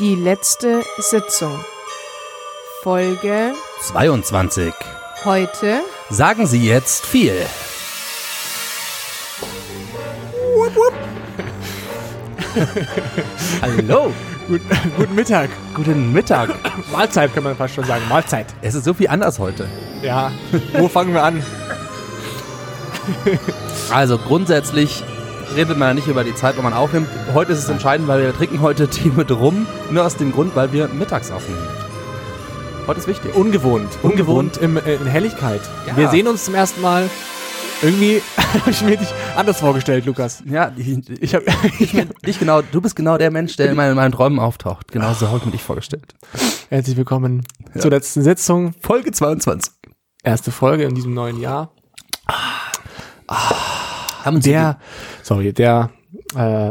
Die letzte Sitzung. Folge 22. heute. Sagen Sie jetzt viel. Hallo. Gut, guten Mittag. Guten Mittag. Mahlzeit kann man fast schon sagen. Mahlzeit. Es ist so viel anders heute. Ja. Wo fangen wir an? Also grundsätzlich redet man ja nicht über die Zeit, wo man aufnimmt. Heute ist es entscheidend, weil wir trinken heute Tee mit rum. Nur aus dem Grund, weil wir mittags aufnehmen. Heute ist wichtig. Ungewohnt. Ungewohnt. Ungewohnt im, äh, in Helligkeit. Ja. Wir sehen uns zum ersten Mal. Irgendwie habe ich mir dich anders vorgestellt, Lukas. Ja, ich, Ich habe ich bin dich genau, du bist genau der Mensch, der in meinen, in meinen Träumen auftaucht. Genau so habe ich mir dich vorgestellt. herzlich willkommen zur letzten Sitzung. Folge 22. Erste Folge in diesem neuen Jahr. Haben Sie Der, sorry, der äh,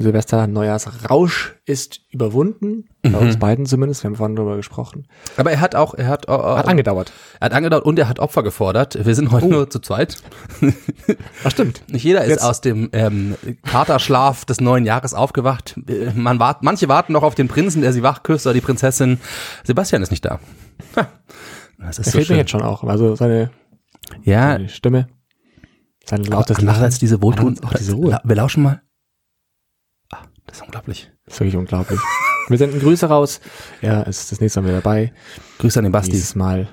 Silvester Neujahrsrausch ist überwunden. Bei uns beiden zumindest. Wir haben vorhin darüber gesprochen. Aber er hat auch, er hat, äh, Hat angedauert. er hat angedauert und er hat Opfer gefordert. Wir sind heute nur zu zweit. Ach stimmt. Nicht jeder ist Jetzt- aus dem ähm, Katerschlaf des neuen Jahres aufgewacht. Äh, Man wart, manche warten noch auf den Prinzen, der sie wach küsst, oder die Prinzessin. Sebastian ist nicht da. Ha. Das ist Er so fehlt mir schön. jetzt schon auch. Also seine, Ja, seine Stimme. Sein lautes Lachen. andererseits diese Wohltun. Auch diese Ruhe. La- Wir lauschen mal. Ah, das ist unglaublich. Das ist wirklich unglaublich. Wir senden Grüße raus. Er ist das nächste Mal wieder dabei. Grüße an den Basti. Dieses Mal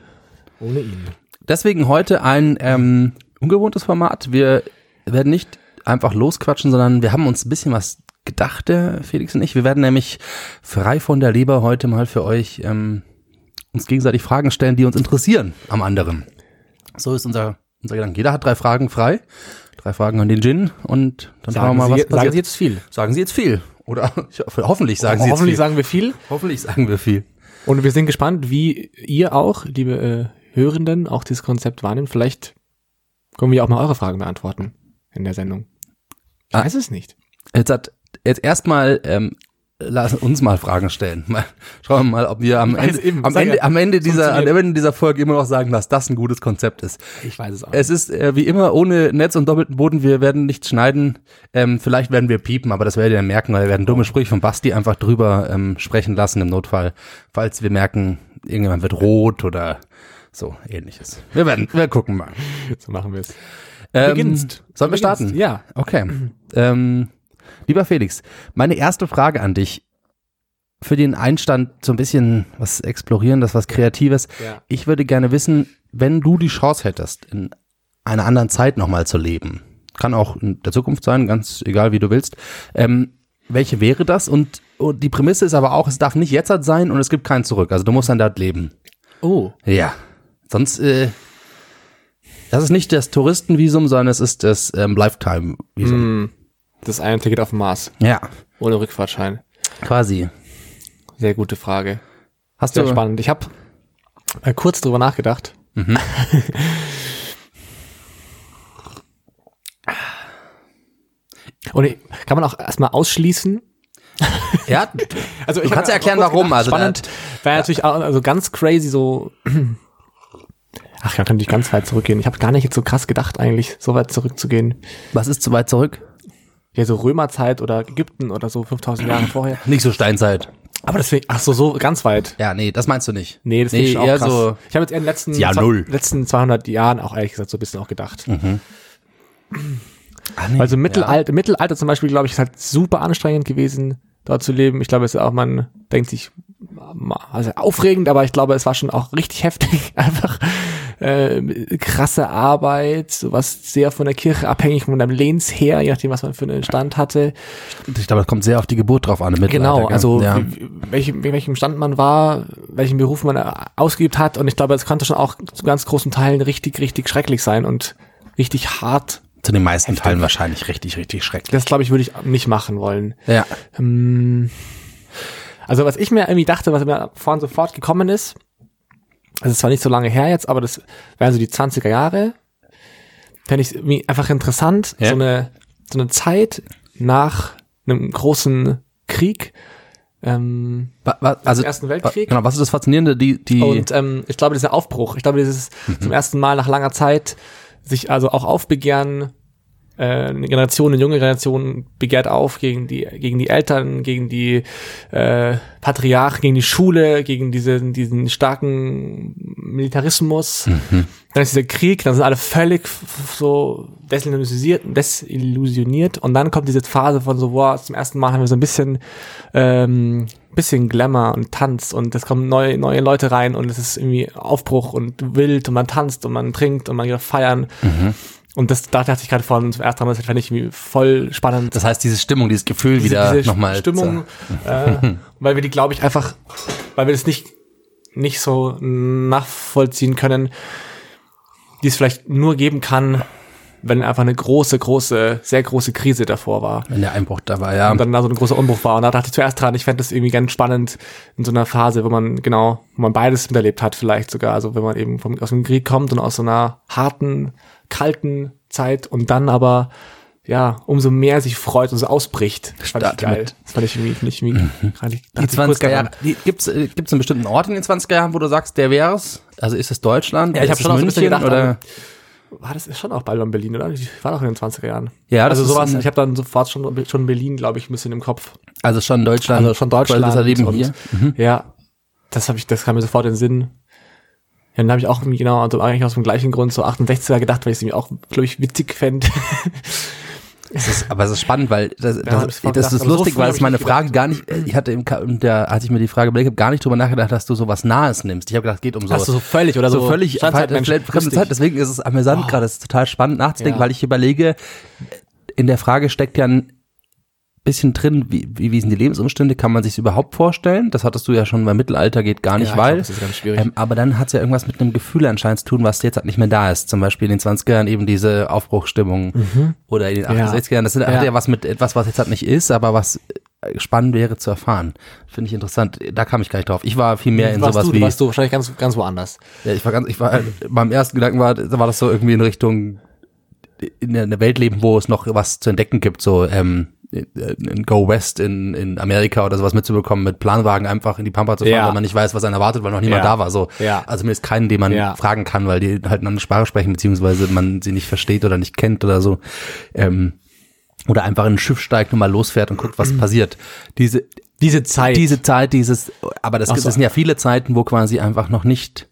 ohne ihn. Deswegen heute ein ähm, ungewohntes Format. Wir werden nicht einfach losquatschen, sondern wir haben uns ein bisschen was gedacht, der Felix und ich. Wir werden nämlich frei von der Leber heute mal für euch ähm, uns gegenseitig Fragen stellen, die uns interessieren am anderen. So ist unser, unser Gedanke. Jeder hat drei Fragen frei. Drei Fragen an den Gin und dann schauen wir mal, was Sie, sagen passiert. Sie jetzt viel. sagen Sie jetzt viel. Oder hoffe, hoffentlich sagen Sie jetzt Hoffentlich viel. sagen wir viel. hoffentlich sagen wir viel. Und wir sind gespannt, wie ihr auch, liebe äh, Hörenden, auch dieses Konzept wahrnimmt. Vielleicht können wir auch mal eure Fragen beantworten in der Sendung. Ich Ah. weiß es nicht. Jetzt hat jetzt erstmal ähm, lass uns mal Fragen stellen. Mal, schauen wir mal, ob wir am Ende, eben, am Ende, ja, am Ende dieser am. Ende dieser Folge immer noch sagen, dass das ein gutes Konzept ist. Ich weiß es auch. Es ist äh, wie immer ohne Netz und doppelten Boden. Wir werden nichts schneiden. Ähm, vielleicht werden wir piepen, aber das werdet ihr merken, weil wir werden dumme Sprüche von Basti einfach drüber ähm, sprechen lassen im Notfall, falls wir merken, irgendjemand wird rot oder so ähnliches. Wir werden, wir gucken mal. so machen wir es. Ähm, Beginnst. Sollen wir starten? Ja. Okay. Ähm, lieber Felix, meine erste Frage an dich. Für den Einstand so ein bisschen was explorieren, das was Kreatives. Ja. Ich würde gerne wissen, wenn du die Chance hättest, in einer anderen Zeit nochmal zu leben, kann auch in der Zukunft sein, ganz egal wie du willst, ähm, welche wäre das? Und, und die Prämisse ist aber auch, es darf nicht jetzt sein und es gibt kein Zurück. Also du musst dann dort leben. Oh. Ja. Sonst, äh, das ist nicht das Touristenvisum, sondern es ist das ähm, Lifetime-Visum. Hm. Das eine Ticket auf dem Mars. Ja, Ohne Rückfahrtschein. quasi. Sehr gute Frage. Hast Sehr du spannend. Ich habe äh, kurz drüber nachgedacht. Und ich- kann man auch erstmal ausschließen? Ja, Also ich hab ja erklären, warum. Also spannend. Wäre natürlich auch also ganz crazy so. Ach, ja, kann natürlich ganz weit zurückgehen. Ich habe gar nicht jetzt so krass gedacht, eigentlich so weit zurückzugehen. was ist zu weit zurück? Ja, so Römerzeit oder Ägypten oder so 5000 Jahre vorher. Nicht so Steinzeit. Aber deswegen, ach so, so ganz weit. Ja, nee, das meinst du nicht. Nee, das nee, auch eher krass. so. ich habe jetzt in den letzten, Ja, null. letzten 200 Jahren auch ehrlich gesagt so ein bisschen auch gedacht. Ah, nee, Also Mittelalter, im Mittelalter zum Beispiel, glaube ich, ist halt super anstrengend gewesen, dort zu leben. Ich glaube, es ist auch, man denkt sich, also aufregend, aber ich glaube, es war schon auch richtig heftig. Einfach äh, krasse Arbeit, sowas sehr von der Kirche abhängig, von einem Lehnsherr, je nachdem, was man für einen Stand hatte. Ich glaube, das kommt sehr auf die Geburt drauf an. Genau, also ja. welchem, welchem Stand man war, welchen Beruf man äh, ausgeübt hat. Und ich glaube, es konnte schon auch zu ganz großen Teilen richtig, richtig schrecklich sein und richtig hart. zu den meisten Teilen wahrscheinlich richtig, richtig schrecklich. Das, glaube ich, würde ich nicht machen wollen. Ja. Ähm, Also was ich mir irgendwie dachte, was mir vorhin sofort gekommen ist, das ist zwar nicht so lange her jetzt, aber das wären so die 20er Jahre, fände ich einfach interessant, Ja. so eine so eine Zeit nach einem großen Krieg, ähm, Also, Ersten Weltkrieg. Genau, was ist das Faszinierende? Die, die, und ähm, ich glaube, dieser Aufbruch, ich glaube, dieses zum ersten Mal nach langer Zeit sich also auch aufbegehren äh, eine Generation, eine junge Generation begehrt auf gegen die, gegen die Eltern, gegen die äh, Patriarchen, gegen die Schule, gegen diese, diesen starken Militarismus. Dann ist dieser Krieg, dann sind alle völlig so desillusioniert, desillusioniert und dann kommt diese Phase von so, wow, zum ersten Mal haben wir so ein bisschen ähm, bisschen Glamour und Tanz und es kommen neue, neue Leute rein und es ist irgendwie Aufbruch und wild und man tanzt und man trinkt und man geht feiern. Und das, da dachte ich gerade vorhin zum ersten Mal, das fand ich voll spannend. Das heißt, diese Stimmung, dieses Gefühl wieder diese nochmal. Stimmung, äh, weil wir die, glaube ich, einfach, weil wir das nicht, nicht so nachvollziehen können, die es vielleicht nur geben kann, wenn einfach eine große, große, sehr große Krise davor war. Wenn der Einbruch da war, ja. Und dann da so ein großer Umbruch war. Und da dachte ich zuerst dran, ich fände das irgendwie ganz spannend in so einer Phase, wo man genau, wo man beides miterlebt hat, vielleicht sogar. Also wenn man eben vom, aus dem Krieg kommt und aus so einer harten, kalten Zeit und dann aber ja, umso mehr sich freut und so ausbricht. Das fand ich Start geil. mit- Das fand ich irgendwie, finde ich irgendwie, gerade- die dachte ich kurz 20er Jahre, die, gibt's, äh, gibt's einen bestimmten Ort in den 20er Jahren, wo du sagst, der wär's? Also ist es Deutschland? Ja, ich Ist hab es schon auch so ein bisschen gedacht, oder? War das ist schon auch bald in Berlin, oder? Ich war doch in den 20er Jahren. Ja, das also ist sowas, ich habe dann sofort schon, schon Berlin, glaube ich, ein bisschen im Kopf. Also schon Deutschland. Also schon Deutschland. Das Leben und, hier. Ja, das habe ich, das kam mir sofort in den Sinn. Ja, dann habe ich auch genau, also eigentlich aus dem gleichen Grund so 68er gedacht, weil ich es irgendwie auch, glaube ich, witzig fände. Es ist, aber es ist spannend, weil das, das, das, vorher ist so lustig, früh weil es meine Frage gar nicht, ich hatte im, der, als ich mir die Frage überlegt habe, gar nicht drüber nachgedacht, dass du sowas Nahes nimmst. Ich habe gedacht, es geht um so, Hast du so völlig oder so, so, völlig fremde. Zeit. Deswegen ist es amüsant gerade, es ist total spannend nachzudenken, Ja. weil ich überlege, in der Frage steckt ja ein bisschen drin, wie, wie, wie sind die Lebensumstände, kann man sich überhaupt vorstellen? Das hattest du ja schon beim Mittelalter, geht gar nicht, Ja, weil. glaub, das ist ganz schwierig. Ähm, aber dann hat es ja irgendwas mit einem Gefühl anscheinend zu tun, was jetzt halt nicht mehr da ist. Zum Beispiel in den 20er Jahren eben diese Aufbruchstimmung oder in den 68er Jahren. Das sind, hat Ja. ja was mit etwas, was jetzt halt nicht ist, aber was äh, spannend wäre zu erfahren. Finde ich interessant. Da kam ich gar nicht drauf. Ich war viel mehr in warst sowas du, wie. warst du wahrscheinlich ganz, ganz woanders. Ja, ich war ganz, ich war, beim ersten Gedanken war, war das so irgendwie in Richtung in der, in der Welt leben, wo es noch was zu entdecken gibt, so ähm, in Go West in, in Amerika oder sowas mitzubekommen, mit Planwagen einfach in die Pampa zu fahren, Ja. weil man nicht weiß, was einen erwartet, weil noch niemand Ja. da war. So. Ja. Also mir ist keinen, den man Ja. fragen kann, weil die halt eine andere Sprache sprechen, beziehungsweise man sie nicht versteht oder nicht kennt oder so. Ähm, oder einfach in ein Schiff steigt und mal losfährt und guckt, was passiert. Diese, Diese Zeit. diese Zeit, dieses, aber das, so. das sind ja viele Zeiten, wo quasi einfach noch nicht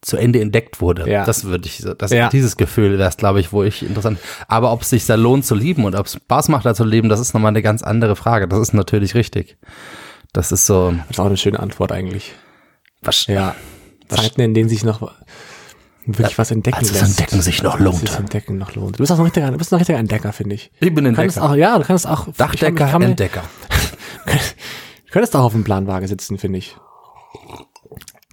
zu Ende entdeckt wurde. Ja. Das würde ich, so- das, Ja. dieses Gefühl wäre es, glaube ich, wo ich interessant. Aber ob es sich da lohnt zu lieben und ob es Spaß macht, da zu leben, das ist nochmal eine ganz andere Frage. Das ist natürlich richtig. Das ist so, das ist auch eine schöne Antwort eigentlich. was, Ja. Zeiten, in denen sich noch wirklich was entdecken als lässt. Entdecken sich noch lohnt. es Entdecken noch lohnt. Du bist auch ein richtiger, du bist ein richtiger Entdecker, finde ich. Ich bin Du kannst Entdecker. auch, ja, du kannst auch. Dachdecker, ich kann, ich Entdecker. kann, du könntest auch auf dem Planwagen sitzen, finde ich.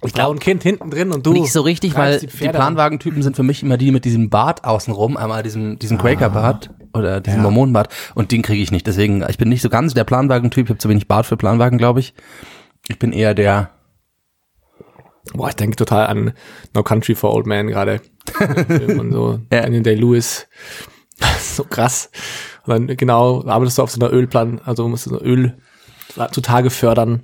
Ich glaube, ein Kind hinten drin und du. Nicht so richtig, weil die, Pferde Planwagentypen sind für mich immer die mit diesem Bart außenrum, einmal diesem, diesem Quaker-Bart oder diesem Ja. Mormonenbart und den kriege ich nicht. Deswegen, ich bin nicht so ganz der Planwagentyp, ich habe zu wenig Bart für Planwagen, glaube ich. Ich bin eher der. Boah, ich denke total an No Country for Old Man gerade. Und so. Ja. Daniel Day-Lewis. so krass. Und dann, genau, arbeitest du auf so einer Ölplan, also musst du so Öl zutage fördern.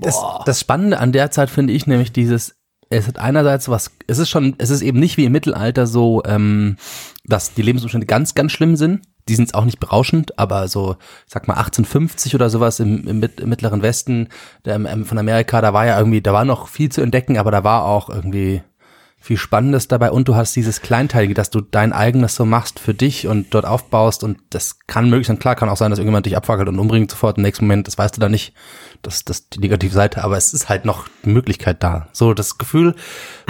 Das, das Spannende an der Zeit finde ich nämlich dieses, es hat einerseits was, es ist schon, es ist eben nicht wie im Mittelalter so, ähm, dass die Lebensumstände ganz, ganz schlimm sind. Die sind auch nicht berauschend, aber so, ich sag mal 1850 oder sowas im, im, im mittleren Westen der, ähm, von Amerika, da war ja irgendwie, da war noch viel zu entdecken, aber da war auch irgendwie viel Spannendes dabei und du hast dieses Kleinteilige, dass du dein eigenes so machst für dich und dort aufbaust und das kann möglich sein. Klar kann auch sein, dass irgendjemand dich abfackelt und umbringt sofort im nächsten Moment, das weißt du da nicht. Das das ist die negative Seite, aber es ist halt noch die Möglichkeit da. So das Gefühl,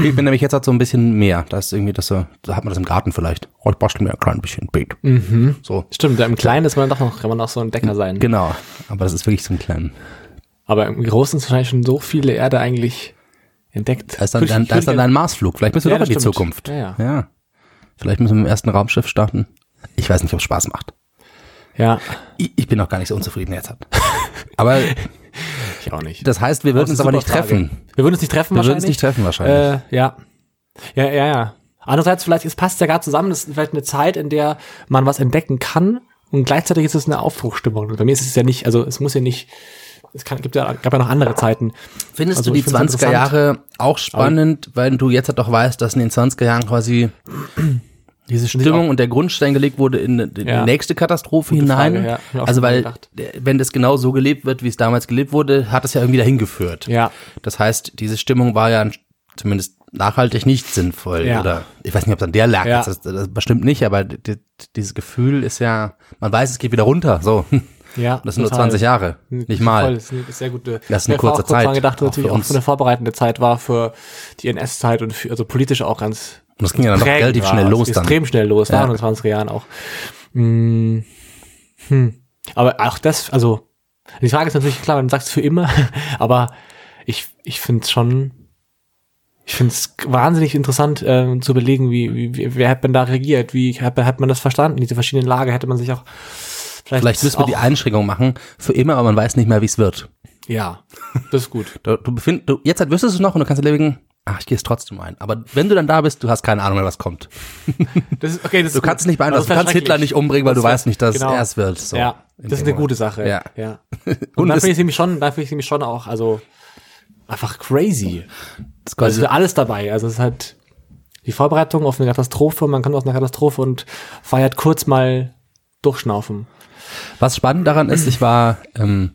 ich bin nämlich jetzt halt so ein bisschen mehr. Da ist irgendwie das so, da hat man das im Garten vielleicht. Oh, ich bastel mir ein klein bisschen Beet. So, Stimmt, im Kleinen ist man doch noch, kann man auch so ein Entdecker sein. genau. Aber das ist wirklich so ein kleinen. Aber im Großen ist wahrscheinlich schon so viele Erde eigentlich entdeckt. Da ist dann, dann, ich da ist dann dein Marsflug. Vielleicht müssen wir Ja, doch in die das stimmt. Zukunft. Ja, ja. ja. Vielleicht müssen wir mit dem ersten Raumschiff starten. Ich weiß nicht, ob es Spaß macht. Ja, Ich, ich bin noch gar nicht so unzufrieden jetzt. Aber ich auch nicht. das heißt, wir würden es uns aber nicht Frage. treffen. Wir würden uns nicht treffen Wir würden wahrscheinlich. uns nicht treffen wahrscheinlich. Äh, ja. Ja, ja, ja. Andererseits vielleicht, es passt ja gerade zusammen, das ist vielleicht eine Zeit, in der man was entdecken kann und gleichzeitig ist es eine Aufbruchstimmung. Bei mir ist es ja nicht, also es muss ja nicht, es kann, gibt ja, gab ja noch andere Zeiten. Findest Also du die ich find's 20er Jahre auch spannend, weil du jetzt halt auch weißt, dass in den 20er Jahren quasi diese Stimmung und der Grundstein gelegt wurde in, in Ja. die nächste Katastrophe Gute hinein. Frage, ja. Also weil, wenn das genau so gelebt wird, wie es damals gelebt wurde, hat es ja irgendwie dahin geführt. Ja. Das heißt, diese Stimmung war ja zumindest nachhaltig nicht sinnvoll. Ja. Oder ich weiß nicht, ob es an der lag. Ja. Das, das bestimmt nicht, aber di- dieses Gefühl ist ja, man weiß, es geht wieder runter. So. Ja. Das sind nur total. 20 Jahre. Nicht Voll, mal. Das ist eine sehr gute. Das ist eine kurze Zeit, dran gedacht, auch natürlich auch für eine vorbereitende Zeit war für die NS-Zeit und für, also politisch auch ganz Und das ging ja dann doch relativ war. schnell Es los dann. Extrem schnell los, Ja. war in den 20er Jahren auch. Hm. Hm. Aber auch das, also, die Frage ist natürlich klar, wenn du sagst für immer, aber ich, ich finde es schon, ich finde es wahnsinnig interessant äh, zu überlegen, wie, wie, wer hat man da reagiert, wie hat, hat man das verstanden, diese verschiedenen Lager, hätte man sich auch vielleicht, Vielleicht müssen wir die Einschränkung machen für immer, aber man weiß nicht mehr, wie es wird. Ja, das ist gut. Du, du befind, du, jetzt halt wüsstest du es noch und du kannst überlegen, ach, ich gehe es trotzdem ein. Aber wenn du dann da bist, du hast keine Ahnung mehr, was kommt. Das ist, okay, das Du ist kannst gut. nicht beeinflussen. Du kannst Hitler nicht umbringen, weil Das du weißt nicht, dass genau. er es wird. So, ja, das ist eine gute. Sache. Ja. ja. Und Und da es- finde ich nämlich schon, da finde ich nämlich schon auch, also einfach crazy. Das ist Also alles dabei. Also es ist halt die Vorbereitung auf eine Katastrophe, man kommt aus einer Katastrophe und feiert kurz mal durchschnaufen. Was spannend daran ist, ich war ähm,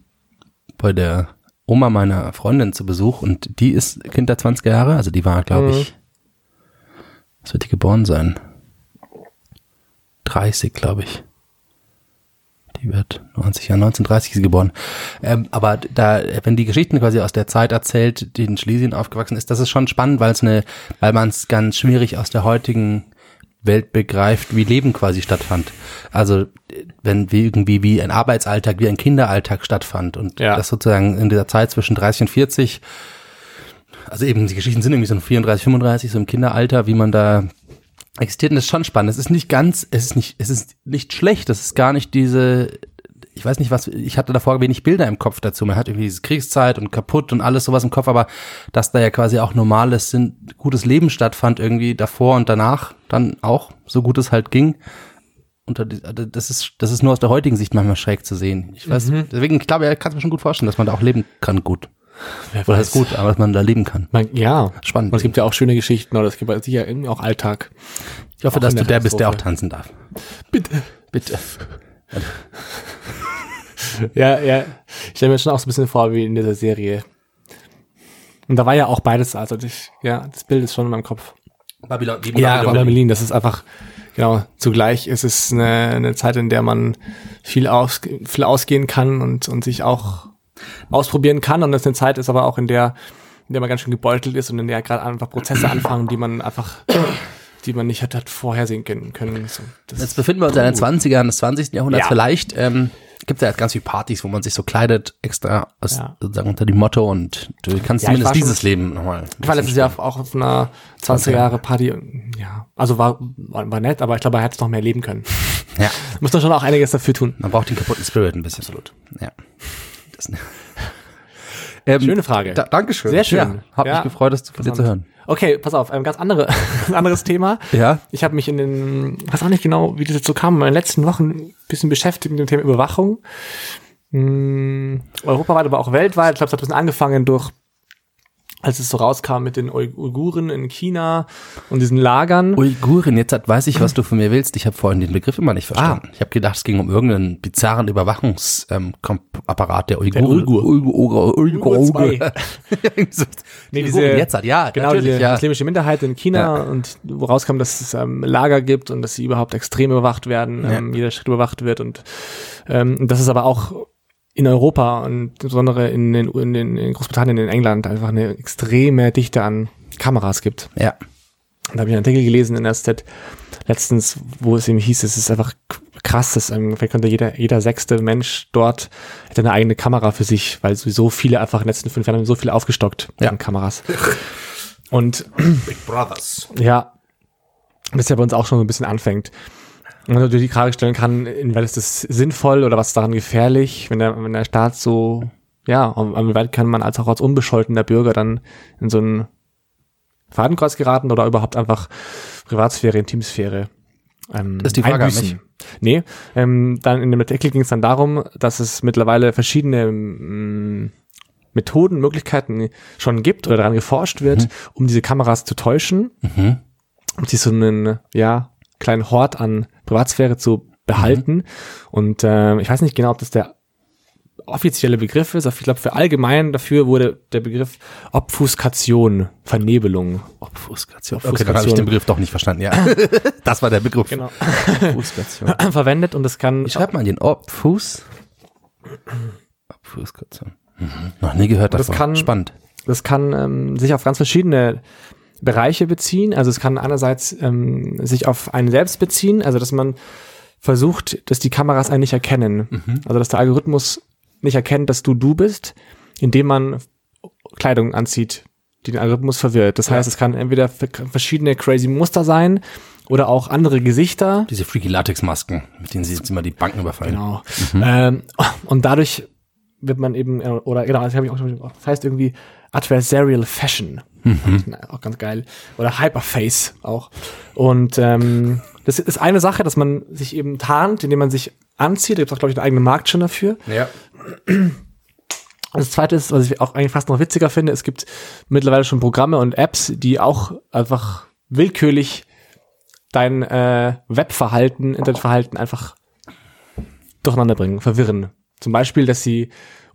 bei der Oma meiner Freundin zu Besuch und die ist Kind der 20er Jahre, also die war, glaube ich, was wird die geboren sein? 30, glaube ich. Die wird 90 Jahre, 1930 ist sie geboren. Ähm, aber da, wenn die Geschichten quasi aus der Zeit erzählt, die in Schlesien aufgewachsen ist, das ist schon spannend, weil es eine, weil man es ganz schwierig aus der heutigen Welt begreift, wie Leben quasi stattfand. Also wenn wie irgendwie wie ein Arbeitsalltag, wie ein Kinderalltag stattfand und Ja. das sozusagen in dieser Zeit zwischen 30 und 40, also eben die Geschichten sind irgendwie so 34, 35, so im Kinderalter, wie man da existiert und das ist schon spannend. Es ist nicht ganz, es ist nicht, es ist nicht schlecht, es ist gar nicht diese, ich weiß nicht was, ich hatte davor wenig Bilder im Kopf dazu. Man hat irgendwie diese Kriegszeit und kaputt und alles sowas im Kopf, aber dass da ja quasi auch normales, gutes Leben stattfand irgendwie davor und danach dann auch, so gut es halt ging. Und das ist, das ist nur aus der heutigen Sicht manchmal schräg zu sehen. Ich weiß, deswegen, ich glaube, ich kann es mir schon gut vorstellen, dass man da auch leben kann gut. Wer Oder heißt gut, aber dass man da leben kann. Man, ja, Spannend. Und es gibt ja auch schöne Geschichten, oder es gibt sicher irgendwie auch Alltag. Ich hoffe, Auch dass du der bist, der auch tanzen darf. Bitte. Bitte. Ja, ja. Ich stelle mir schon auch so ein bisschen vor, wie in dieser Serie. Und da war ja auch beides, also ich, ja, das Bild ist schon in meinem Kopf. Babylon, wie Ja, Babylon. Babylon Berlin, das ist einfach, genau, zugleich ist es eine, eine Zeit, in der man viel, aus, viel ausgehen kann und, und sich auch ausprobieren kann. Und das eine Zeit ist aber auch, in der, in der man ganz schön gebeutelt ist und in der gerade einfach Prozesse anfangen, die man einfach, die man nicht hat, hat vorhersehen können. können. So, Jetzt befinden wir uns in den 20ern des 20. Jahrhunderts. Ja. Vielleicht ähm, gibt es ja ganz viele Partys, wo man sich so kleidet, extra aus, Ja. sozusagen unter dem Motto und du kannst Ja, zumindest schon- dieses Leben nochmal. Ich war letztes Jahr auch auf einer 20er Jahre Party. Ja, also war, war, war nett, aber ich glaube, er hätte es noch mehr leben können. Ja, Muss man schon auch einiges dafür tun. man braucht den kaputten Spirit ein bisschen. Absolut. Ja. Das, ähm, Schöne Frage. Da, Dankeschön. Sehr schön. Ja, hab Ja. mich gefreut, das von dir zu hören. Okay, pass auf, ein ganz andere, anderes Thema. Ja. Ich habe mich in den, weiß auch nicht genau, wie das jetzt so kam, in den letzten Wochen ein bisschen beschäftigt mit dem Thema Überwachung. Hm, europaweit, aber auch weltweit. Ich glaube, es hat ein bisschen angefangen durch, als es so rauskam mit den Ui- Uiguren in China und diesen Lagern. Uiguren, jetzt hat, weiß ich, was du von mir willst. Ich habe vorhin den Begriff immer nicht verstanden. Ah. Ich habe gedacht, es ging um irgendeinen bizarren Überwachungsapparat ähm, der Uiguren. Uigur. Uigur. Uigur. Uigur. Ja, so. Nee, Die diese- Uiguren jetzt hat, ja, genau, diese ja. muslimische Minderheit in China Ja. und wo rauskam, dass es ähm, Lager gibt und dass sie überhaupt extrem überwacht werden, ähm, jeder Schritt überwacht wird und ähm, und dass es aber auch in Europa und insbesondere in, den, in, den, in Großbritannien, in England einfach eine extreme Dichte an Kameras gibt. Ja. Und da habe ich einen Artikel gelesen in der SZ letztens, wo es eben hieß, es ist einfach krass, dass ähm, vielleicht könnte jeder, jeder sechste Mensch dort hätte eine eigene Kamera für sich, weil sowieso viele einfach in den letzten fünf Jahren haben so viele aufgestockt Ja. an Kameras. Und Big Brothers. ja, das ja bei uns auch schon so ein bisschen anfängt. Und man natürlich die Frage stellen kann, inwieweit ist das sinnvoll oder was ist daran gefährlich, wenn der, wenn der Staat so, ja, inwieweit kann man als auch als unbescholtener Bürger dann in so ein Fadenkreuz geraten oder überhaupt einfach Privatsphäre, Intimsphäre ähm, Das ist die Frage einbüßen. Nee, ähm, dann in dem Artikel ging es dann darum, dass es mittlerweile verschiedene ähm, Methoden, Möglichkeiten schon gibt oder daran geforscht wird, um diese Kameras zu täuschen Mhm. um sich so einen, ja, kleinen Hort an Privatsphäre zu behalten. Mhm. Und äh, ich weiß nicht genau, ob das der offizielle Begriff ist, aber ich glaube, für allgemein dafür wurde der Begriff Obfuskation, Vernebelung. Obfuskation. Okay, Obfuskation. dann habe ich den Begriff doch nicht verstanden. Ja, das war der Begriff. Genau. Obfuskation. verwendet und das kann Wie schreibt man den? Obfus? Obfuskation. Mhm. Noch nie gehört Das davon. kann- Spannend. Das kann ähm, sich auf ganz verschiedene Bereiche beziehen. Also es kann einerseits ähm, sich auf einen selbst beziehen, also dass man versucht, dass die Kameras einen nicht erkennen. Also dass der Algorithmus nicht erkennt, dass du du bist, indem man Kleidung anzieht, die den Algorithmus verwirrt. Das heißt, es kann entweder ver- verschiedene crazy Muster sein oder auch andere Gesichter. Diese freaky Latex-Masken, mit denen sie jetzt immer die Banken überfallen. Genau. Ähm, und dadurch wird man eben, äh, oder genau, das habe ich auch schon, das heißt irgendwie Adversarial Fashion. Na, Auch ganz geil. Oder Hyperface auch. Und ähm, das ist eine Sache, dass man sich eben tarnt, indem man sich anzieht. Da gibt es auch, glaube ich, einen eigenen Markt schon dafür. Ja. Und das zweite ist, was ich auch eigentlich fast noch witziger finde, es gibt mittlerweile schon Programme und Apps, die auch einfach willkürlich dein äh, Webverhalten, Internetverhalten einfach durcheinander bringen, verwirren. Zum Beispiel, dass sie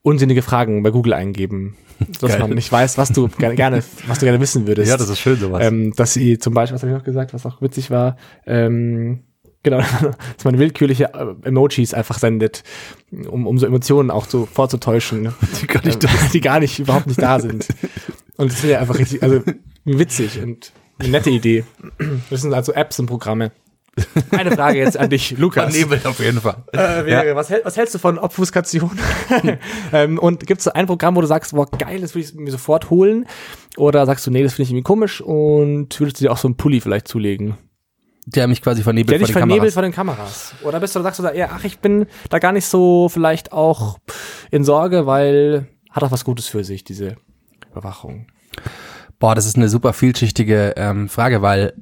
unsinnige Fragen bei Google eingeben, dass Geil. man nicht weiß, was du gerne, was du gerne wissen würdest. ist schön sowas. Ähm, dass sie zum Beispiel, was habe ich noch gesagt, was auch witzig war, ähm, genau, dass man willkürliche äh, Emojis einfach sendet, um, um so Emotionen auch so vorzutäuschen, Die gar nicht ähm, die gar nicht, überhaupt nicht da sind. Und das ist ja einfach richtig, also witzig und eine nette Idee. Das sind also Apps und Programme. Eine Frage jetzt an dich, Lukas. Vernebelt auf jeden Fall. Äh, wäre, was, hält, was hältst du von Obfuskation? ähm, und gibt es ein Programm, wo du sagst, boah, geil, das will ich mir sofort holen? Oder sagst du, nee, das finde ich irgendwie komisch und würdest du dir auch so einen Pulli vielleicht zulegen? Der mich quasi vernebelt Der dich vor den vernebelt Kameras. von den Kameras. Oder bist du, sagst du da eher, ach, ich bin da gar nicht so vielleicht auch in Sorge, weil hat auch was Gutes für sich, diese Überwachung. Boah, das ist eine super vielschichtige ähm, Frage, weil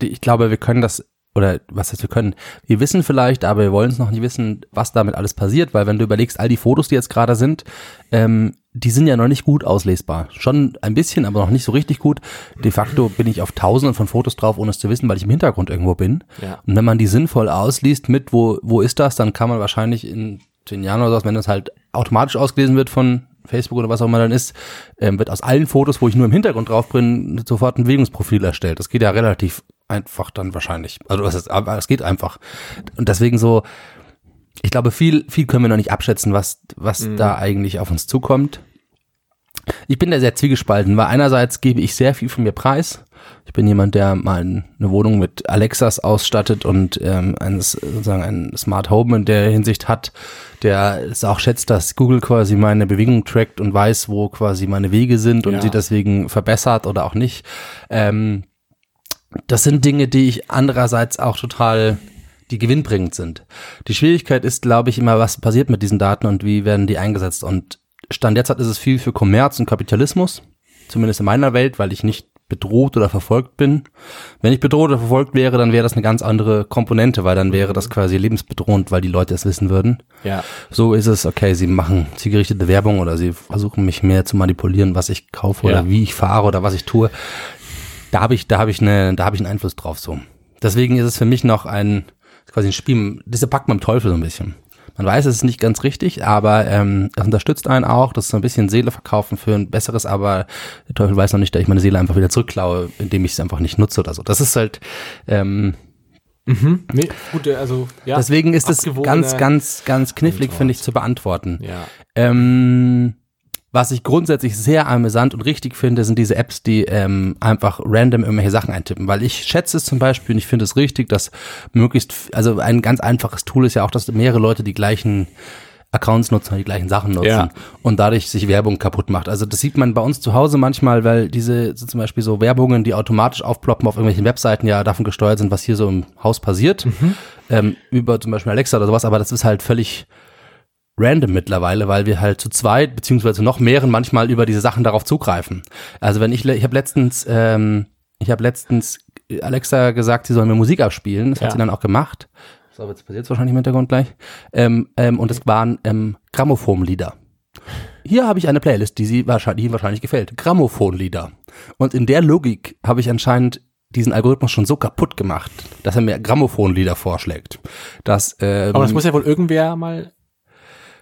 ich glaube, wir können das, oder was heißt wir können, wir wissen vielleicht, aber wir wollen es noch nicht wissen, was damit alles passiert, weil wenn du überlegst, all die Fotos, die jetzt gerade sind, ähm, die sind ja noch nicht gut auslesbar. Schon ein bisschen, aber noch nicht so richtig gut. De facto bin ich auf tausenden von Fotos drauf, ohne es zu wissen, weil ich im Hintergrund irgendwo bin. Ja. Und wenn man die sinnvoll ausliest mit, wo, wo ist das, dann kann man wahrscheinlich in zehn Jahren oder so, wenn das halt automatisch ausgelesen wird von Facebook oder was auch immer dann ist, ähm, wird aus allen Fotos, wo ich nur im Hintergrund drauf bin, sofort ein Bewegungsprofil erstellt. Das geht ja relativ einfach dann wahrscheinlich. Also das ist, aber es geht einfach. Und deswegen so, ich glaube, viel, viel können wir noch nicht abschätzen, was, was da eigentlich auf uns zukommt. Ich bin da sehr zwiegespalten, weil einerseits gebe ich sehr viel von mir preis. Ich bin jemand, der mal eine Wohnung mit Alexas ausstattet und ähm, ein, sozusagen ein Smart Home in der Hinsicht hat, der es auch schätzt, dass Google quasi meine Bewegung trackt und weiß, wo quasi meine Wege sind und Ja. sie deswegen verbessert oder auch nicht. Ähm, das sind Dinge, die ich andererseits auch total, die gewinnbringend sind. Die Schwierigkeit ist, glaube ich, immer, was passiert mit diesen Daten und wie werden die eingesetzt. Und Stand jetzt hat ist es viel für Kommerz und Kapitalismus, zumindest in meiner Welt, weil ich nicht bedroht oder verfolgt bin. Wenn ich bedroht oder verfolgt wäre, dann wäre das eine ganz andere Komponente, weil dann wäre das quasi lebensbedrohend, weil die Leute es wissen würden. Ja. So ist es, okay, sie machen zielgerichtete Werbung oder sie versuchen mich mehr zu manipulieren, was ich kaufe oder Ja. wie ich fahre oder was ich tue. Da habe ich, da habe ich eine, da habe ich einen Einfluss drauf so. Deswegen ist es für mich noch ein quasi ein Spiel, diese packt man im Teufel so ein bisschen. Man weiß, es ist nicht ganz richtig, aber ähm, es unterstützt einen auch. Das ist so ein bisschen Seele verkaufen für ein besseres, aber der Teufel weiß noch nicht, dass ich meine Seele einfach wieder zurückklaue, indem ich es einfach nicht nutze oder so. Das ist halt, ähm, Nee, gut, also, ja. deswegen ist es ganz, ganz, ganz knifflig, finde ich, zu beantworten. Ja. Ähm, was ich grundsätzlich sehr amüsant und richtig finde, sind diese Apps, die ähm, einfach random irgendwelche Sachen eintippen. Weil ich schätze es zum Beispiel und ich finde es richtig, dass möglichst, also ein ganz einfaches Tool ist ja auch, dass mehrere Leute die gleichen Accounts nutzen, die gleichen Sachen nutzen Ja. und dadurch sich Werbung kaputt macht. Also das sieht man bei uns zu Hause manchmal, weil diese so zum Beispiel so Werbungen, die automatisch aufploppen auf irgendwelchen Webseiten, ja davon gesteuert sind, was hier so im Haus passiert, ähm, über zum Beispiel Alexa oder sowas, aber das ist halt völlig random mittlerweile, weil wir halt zu zweit beziehungsweise noch mehreren manchmal über diese Sachen darauf zugreifen. Also wenn ich, ich habe letztens, ähm, ich habe letztens Alexa gesagt, sie soll mir Musik abspielen. Das Ja. hat sie dann auch gemacht. So, jetzt passiert wahrscheinlich im Hintergrund gleich. Ähm, ähm, und es waren ähm, Grammophonlieder. Hier habe ich eine Playlist, die sie wahrscheinlich, die Ihnen wahrscheinlich gefällt. Grammophonlieder. Und in der Logik habe ich anscheinend diesen Algorithmus schon so kaputt gemacht, dass er mir Grammophonlieder vorschlägt. Dass, ähm, Aber das muss ja wohl irgendwer mal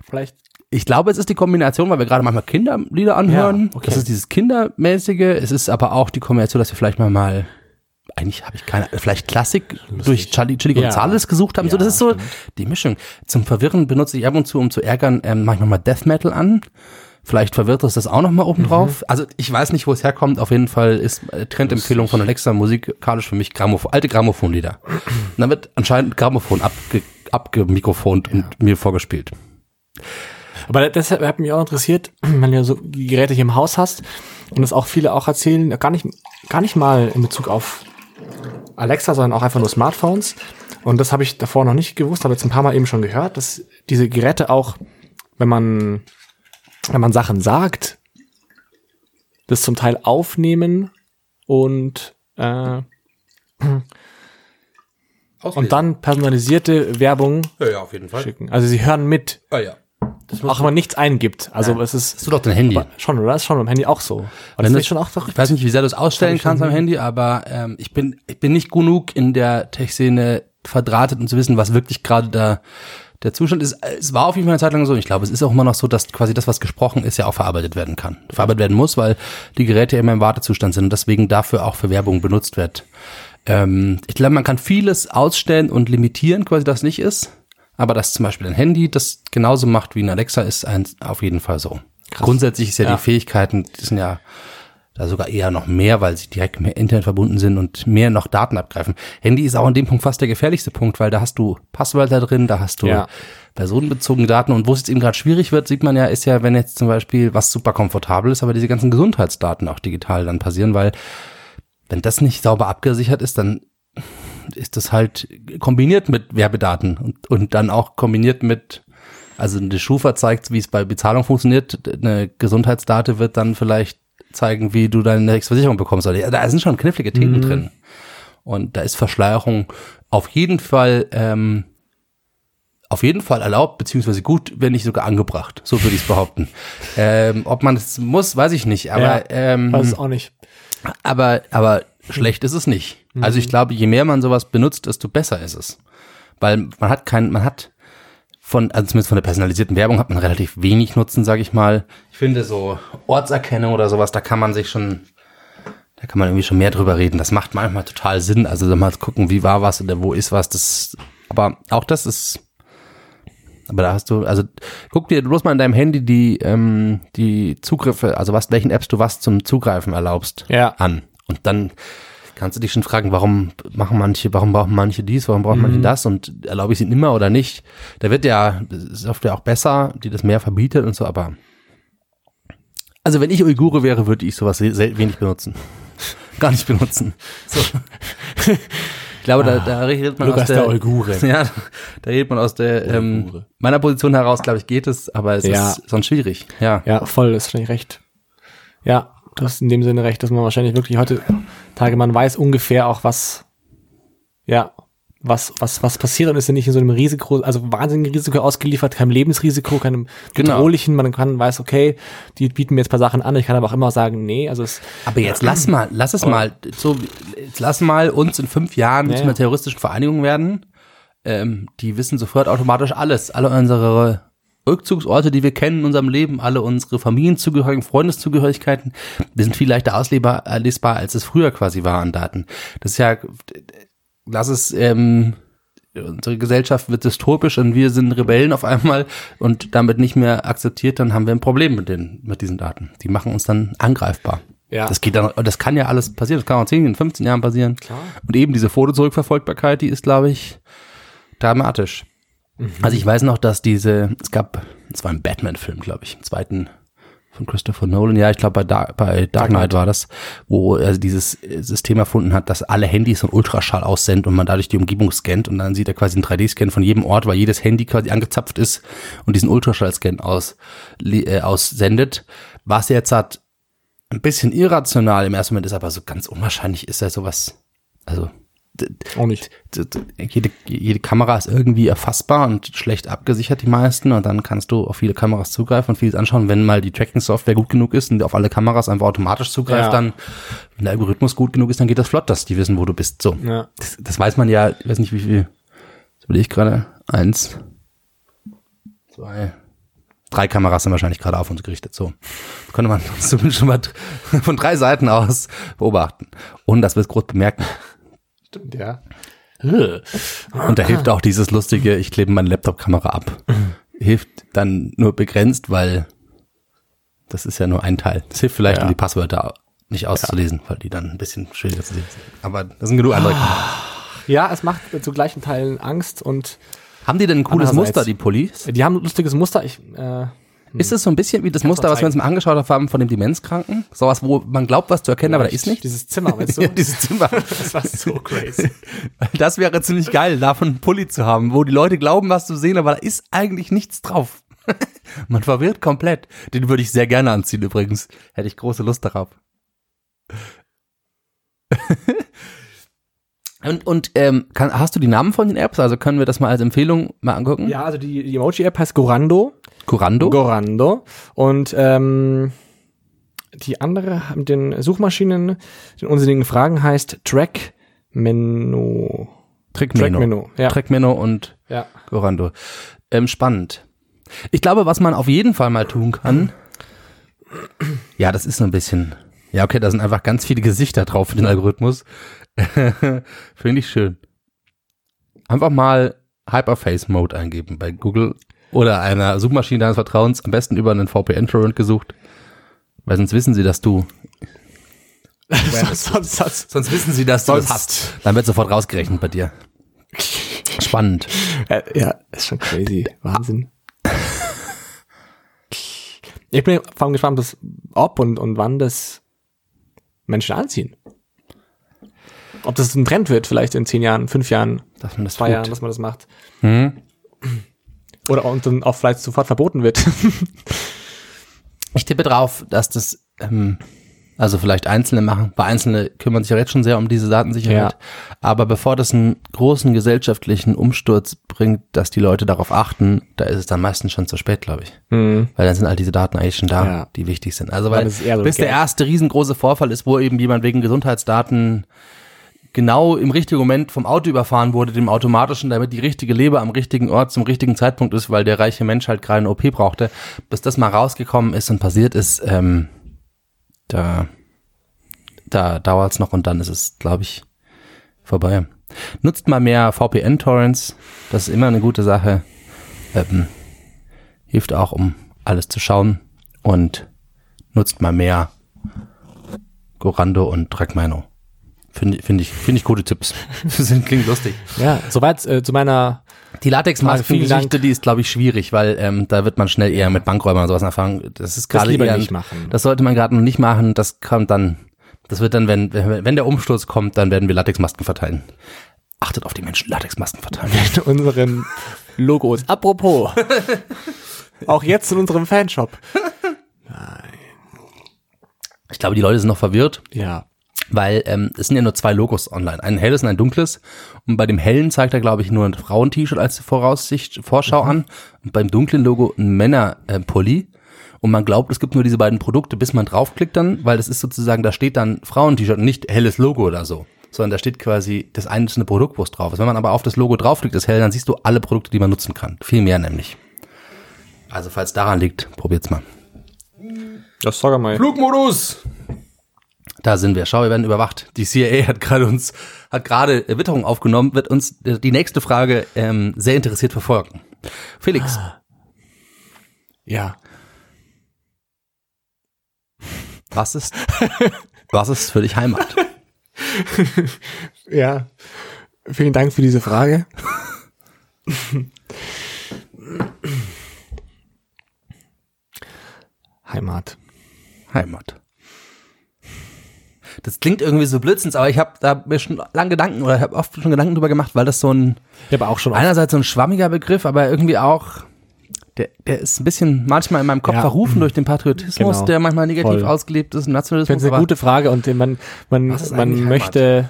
vielleicht. ich glaube, es ist die Kombination, weil wir gerade manchmal Kinderlieder anhören. Ja, okay. Das ist dieses Kindermäßige. Es ist aber auch die Kombination, dass wir vielleicht mal mal eigentlich habe ich keine, vielleicht Klassik durch Charlie, Chili Ja. Gonzales gesucht haben. so, Ja, das ist so stimmt. die Mischung. Zum Verwirren benutze ich ab und zu, um zu ärgern, ähm, ich nochmal Death Metal an. Vielleicht verwirrt es das auch nochmal oben drauf. Also ich weiß nicht, wo es herkommt. Auf jeden Fall ist äh, Trendempfehlung von Alexa musikalisch für mich Grammophon, alte Grammophonlieder. Und dann wird anscheinend Grammophon abge, abgemikrofont und mir vorgespielt. Aber deshalb hat mich auch interessiert, wenn du so Geräte hier im Haus hast und das auch viele auch erzählen, gar nicht, gar nicht mal in Bezug auf Alexa, sondern auch einfach nur Smartphones. Und das habe ich davor noch nicht gewusst, habe jetzt ein paar Mal eben schon gehört, dass diese Geräte auch, wenn man, wenn man Sachen sagt, das zum Teil aufnehmen und, äh, und dann personalisierte Werbung ja, ja, schicken. Also sie hören mit, Ah, ja. Das auch wenn man nichts eingibt. Also es ist Hast du doch dein Handy. schon, oder? Das ist schon beim Handy auch so. Und das ist schon auch verrückt. Ich weiß nicht, wie sehr du es ausstellen kannst am. Handy, aber ähm, ich bin ich bin nicht genug in der Tech-Szene verdrahtet, um zu wissen, was wirklich gerade da der Zustand ist. Es war auf jeden Fall eine Zeit lang so. Ich glaube, es ist auch immer noch so, dass quasi das, was gesprochen ist, ja auch verarbeitet werden kann. Verarbeitet werden muss, weil die Geräte immer im Wartezustand sind und deswegen dafür auch für Werbung benutzt wird. Ähm, ich glaube, man kann vieles ausstellen und limitieren, quasi das nicht ist. Aber dass zum Beispiel ein Handy das genauso macht wie ein Alexa, ist ein, auf jeden Fall so. Grundsätzlich ist ja, Ja. die Fähigkeiten, die sind ja da sogar eher noch mehr, weil sie direkt mit Internet verbunden sind und mehr noch Daten abgreifen. Handy ist auch an dem Punkt fast der gefährlichste Punkt, weil da hast du Passwörter drin, da hast du Ja. personenbezogene Daten und wo es jetzt eben gerade schwierig wird, sieht man ja, ist ja, wenn jetzt zum Beispiel was super komfortabel ist, aber diese ganzen Gesundheitsdaten auch digital dann passieren, weil wenn das nicht sauber abgesichert ist, dann ist das halt kombiniert mit Werbedaten und, und dann auch kombiniert mit, also eine Schufa zeigt, wie es bei Bezahlung funktioniert, eine Gesundheitsdate wird dann vielleicht zeigen, wie du deine nächste Versicherung bekommst. Also, Da sind schon knifflige Themen drin. Und da ist Verschleierung auf jeden Fall, ähm, auf jeden Fall erlaubt, beziehungsweise gut, wenn nicht sogar angebracht. So würde ich es behaupten. ähm, ob man es muss, weiß ich nicht. Aber Ja, ähm, Weiß es auch nicht. aber, aber schlecht ist es nicht. Also ich glaube, je mehr man sowas benutzt, desto besser ist es. Weil man hat kein, man hat von, also zumindest von der personalisierten Werbung hat man relativ wenig Nutzen, sage ich mal. Ich finde so Ortserkennung oder sowas, da kann man sich schon, da kann man irgendwie schon mehr drüber reden. Das macht manchmal total Sinn. Also mal gucken, wie war was oder wo ist was. Das, aber auch das ist, aber da hast du, also guck dir bloß mal in deinem Handy die, ähm, die Zugriffe, also was, welchen Apps du was zum Zugreifen erlaubst, Ja. an. Und dann kannst du dich schon fragen, warum machen manche, warum brauchen manche dies, warum brauchen Mhm. manche das und erlaube ich es ihnen immer oder nicht. Da wird ja, ja auch besser, die das mehr verbietet und so, aber also wenn ich Uigure wäre, würde ich sowas wenig benutzen. Gar nicht benutzen. So. Ich glaube, da, da redet man aus der, der Uigure. Ja, da redet man aus der ähm, meiner Position heraus, glaube ich, geht es, aber es Ja. ist sonst schwierig. Ja. Ja, voll, ist wahrscheinlich recht. Ja, du hast in dem Sinne recht, dass man wahrscheinlich wirklich heutzutage, man weiß ungefähr auch, was, ja, was, was, was passiert und ist ja nicht in so einem Risiko, also wahnsinnigen Risiko ausgeliefert, keinem Lebensrisiko, keinem Genau. bedrohlichen, man kann, weiß, okay, die bieten mir jetzt ein paar Sachen an, ich kann aber auch immer sagen, nee, also es, Aber jetzt lass mal, lass es mal, so, jetzt lass mal uns in fünf Jahren Ja, zu einer terroristischen Vereinigung werden. Ähm, die wissen sofort automatisch alles. Alle unsere Rückzugsorte, die wir kennen in unserem Leben, alle unsere Familienzugehörigen, Freundeszugehörigkeiten, die sind viel leichter auslesbar, lesbar, als es früher quasi war an Daten. Das ist ja, lass es, ähm, unsere Gesellschaft wird dystopisch und wir sind Rebellen auf einmal und damit nicht mehr akzeptiert, dann haben wir ein Problem mit den, mit diesen Daten. Die machen uns dann angreifbar. Ja. Das geht dann, das kann ja alles passieren. Das kann auch in 10, in 15 Jahren passieren. Klar. Und eben diese Fotozurückverfolgbarkeit, die ist, glaube ich, dramatisch. Also ich weiß noch, dass diese, es gab, es war ein Batman-Film, glaube ich, im zweiten von Christopher Nolan, ja, ich glaube bei, Dark, bei Dark Knight war das, wo er dieses System erfunden hat, dass alle Handys so einen Ultraschall aussenden und man dadurch die Umgebung scannt und dann sieht er quasi einen 3D-Scan von jedem Ort, weil jedes Handy quasi angezapft ist und diesen Ultraschall-Scan aus, äh, aussendet. Was jetzt hat, ein bisschen irrational im ersten Moment ist, aber so ganz unwahrscheinlich ist ja sowas, also Auch nicht. jede, jede Kamera ist irgendwie erfassbar und schlecht abgesichert, die meisten. Und dann kannst du auf viele Kameras zugreifen und vieles anschauen. Wenn mal die Tracking-Software gut genug ist und auf alle Kameras einfach automatisch zugreift, Ja. dann, wenn der Algorithmus gut genug ist, dann geht das flott, dass die wissen, wo du bist. So. Ja. Das, das weiß man ja, ich weiß nicht wie viel. Das will ich gerade. Eins, zwei, drei Kameras sind wahrscheinlich gerade auf uns gerichtet. So. Das könnte man zumindest schon mal von drei Seiten aus beobachten. Und das wird groß bemerken. Stimmt, ja. Und da hilft auch dieses lustige, ich klebe meine Laptop-Kamera ab. Hilft dann nur begrenzt, weil das ist ja nur ein Teil. Das hilft vielleicht, Ja. um die Passwörter nicht auszulesen, weil die dann ein bisschen schwieriger zu sehen sind. Aber das sind genug andere Kameras. Ja, es macht zu gleichen Teilen Angst und Haben die denn ein cooles Muster, die Pullis? die haben ein lustiges Muster. Ich, äh, Ist es so ein bisschen wie das Muster, was wir uns mal angeschaut haben von dem Demenzkranken? Sowas, wo man glaubt, was zu erkennen, aber da ist nicht? Dieses Zimmer, weißt du? Ja, dieses Zimmer. das war so crazy. Das wäre ziemlich geil, davon einen Pulli zu haben, wo die Leute glauben, was zu sehen, aber da ist eigentlich nichts drauf. Man verwirrt komplett. Den würde ich sehr gerne anziehen übrigens. Hätte ich große Lust darauf. und und ähm, kann, hast du die Namen von den Apps? Also können wir das mal als Empfehlung mal angucken? Ja, also die, die Emoji-App heißt Gorando. Curando? Gorando. Und ähm, die andere mit den Suchmaschinen, den unsinnigen Fragen heißt Track Menu. Trickmeno. Trackmenu, ja. Trackmeno und Ja. Gorando. Ähm, spannend. Ich glaube, was man auf jeden Fall mal tun kann, ja, das ist so ein bisschen, ja, okay, da sind einfach ganz viele Gesichter drauf für den Algorithmus. Finde ich schön. Einfach mal Hyperface Mode eingeben bei Google oder einer Suchmaschine deines Vertrauens, am besten über einen VPN-Torrent gesucht, weil sonst wissen sie, dass du, sonst, sonst, sonst, sonst wissen sie, dass du das hast. Dann wird sofort rausgerechnet bei dir. Spannend. äh, ja, ist schon crazy. Wahnsinn. Ich bin vor allem gespannt, bis, ob und, und wann das Menschen anziehen. Ob das ein Trend wird, vielleicht in zehn Jahren, fünf Jahren, Dass man das zwei tut. Jahren, dass man das macht. Hm? Oder und dann auch vielleicht sofort verboten wird. Ich tippe drauf, dass das, ähm, also vielleicht Einzelne machen, weil Einzelne kümmern sich ja jetzt schon sehr um diese Datensicherheit. Aber bevor das einen großen gesellschaftlichen Umsturz bringt, dass die Leute darauf achten, da ist es dann meistens schon zu spät, glaube ich. Weil dann sind all diese Daten eigentlich schon da, Ja. die wichtig sind. Also weil so bis der Geld. erste riesengroße Vorfall ist, wo eben jemand wegen Gesundheitsdaten genau im richtigen Moment vom Auto überfahren wurde, dem automatischen, damit die richtige Leber am richtigen Ort zum richtigen Zeitpunkt ist, weil der reiche Mensch halt gerade eine OP brauchte, bis das mal rausgekommen ist und passiert ist, ähm, da, da dauert's noch und dann ist es, glaube ich, vorbei. Nutzt mal mehr VPN-Torrents, das ist immer eine gute Sache. Ähm, hilft auch, um alles zu schauen und nutzt mal mehr Gorando und Trackmino. Finde find ich, finde ich gute Tipps. Sind, klingt lustig. ja, soweit äh, zu meiner Die Latexmasken-Geschichte, die ist, glaube ich, schwierig, weil ähm, da wird man schnell eher mit Bankräubern und sowas erfahren. Das ist gerade eher, nicht machen. Das sollte man gerade noch nicht machen. Das kommt dann, das wird dann, wenn, wenn der Umsturz kommt, dann werden wir Latexmasken verteilen. Achtet auf die Menschen, Latexmasken verteilen. in unseren Logos. Apropos. auch jetzt in unserem Fanshop. Ich glaube, die Leute sind noch verwirrt, Ja. Weil ähm, es sind ja nur zwei Logos online. Ein helles und ein dunkles. Und bei dem hellen zeigt er, glaube ich, nur ein Frauen-T-Shirt als Voraussicht, Vorschau an. Und beim dunklen Logo ein Männer-Pulli. Und man glaubt, es gibt nur diese beiden Produkte, bis man draufklickt dann, weil das ist sozusagen, da steht dann Frauen-T-Shirt und nicht helles Logo oder so. Sondern da steht quasi das einzelne Produkt, wo es drauf ist. Wenn man aber auf das Logo draufklickt, das hell, dann siehst du alle Produkte, die man nutzen kann. Viel mehr nämlich. Also falls daran liegt, probiert's mal. Das sag mal. Flugmodus! Da sind wir. Schau, wir werden überwacht. Die CIA hat gerade uns, hat gerade Witterung aufgenommen, wird uns äh, die nächste Frage ähm, sehr interessiert verfolgen. Felix, Ja. was ist, was ist für dich Heimat? Ja. Vielen Dank für diese Frage. Heimat. Heimat. Das klingt irgendwie so blödsinns, aber ich habe da mir schon lange Gedanken oder habe oft schon Gedanken drüber gemacht, weil das so ein Ich habe auch schon einerseits so ein schwammiger Begriff, aber irgendwie auch der, der ist ein bisschen manchmal in meinem Kopf Ja. verrufen durch den Patriotismus, Genau. der manchmal negativ Voll. ausgelebt ist, finde Nationalismus. es eine aber- gute Frage und man, man, ist man möchte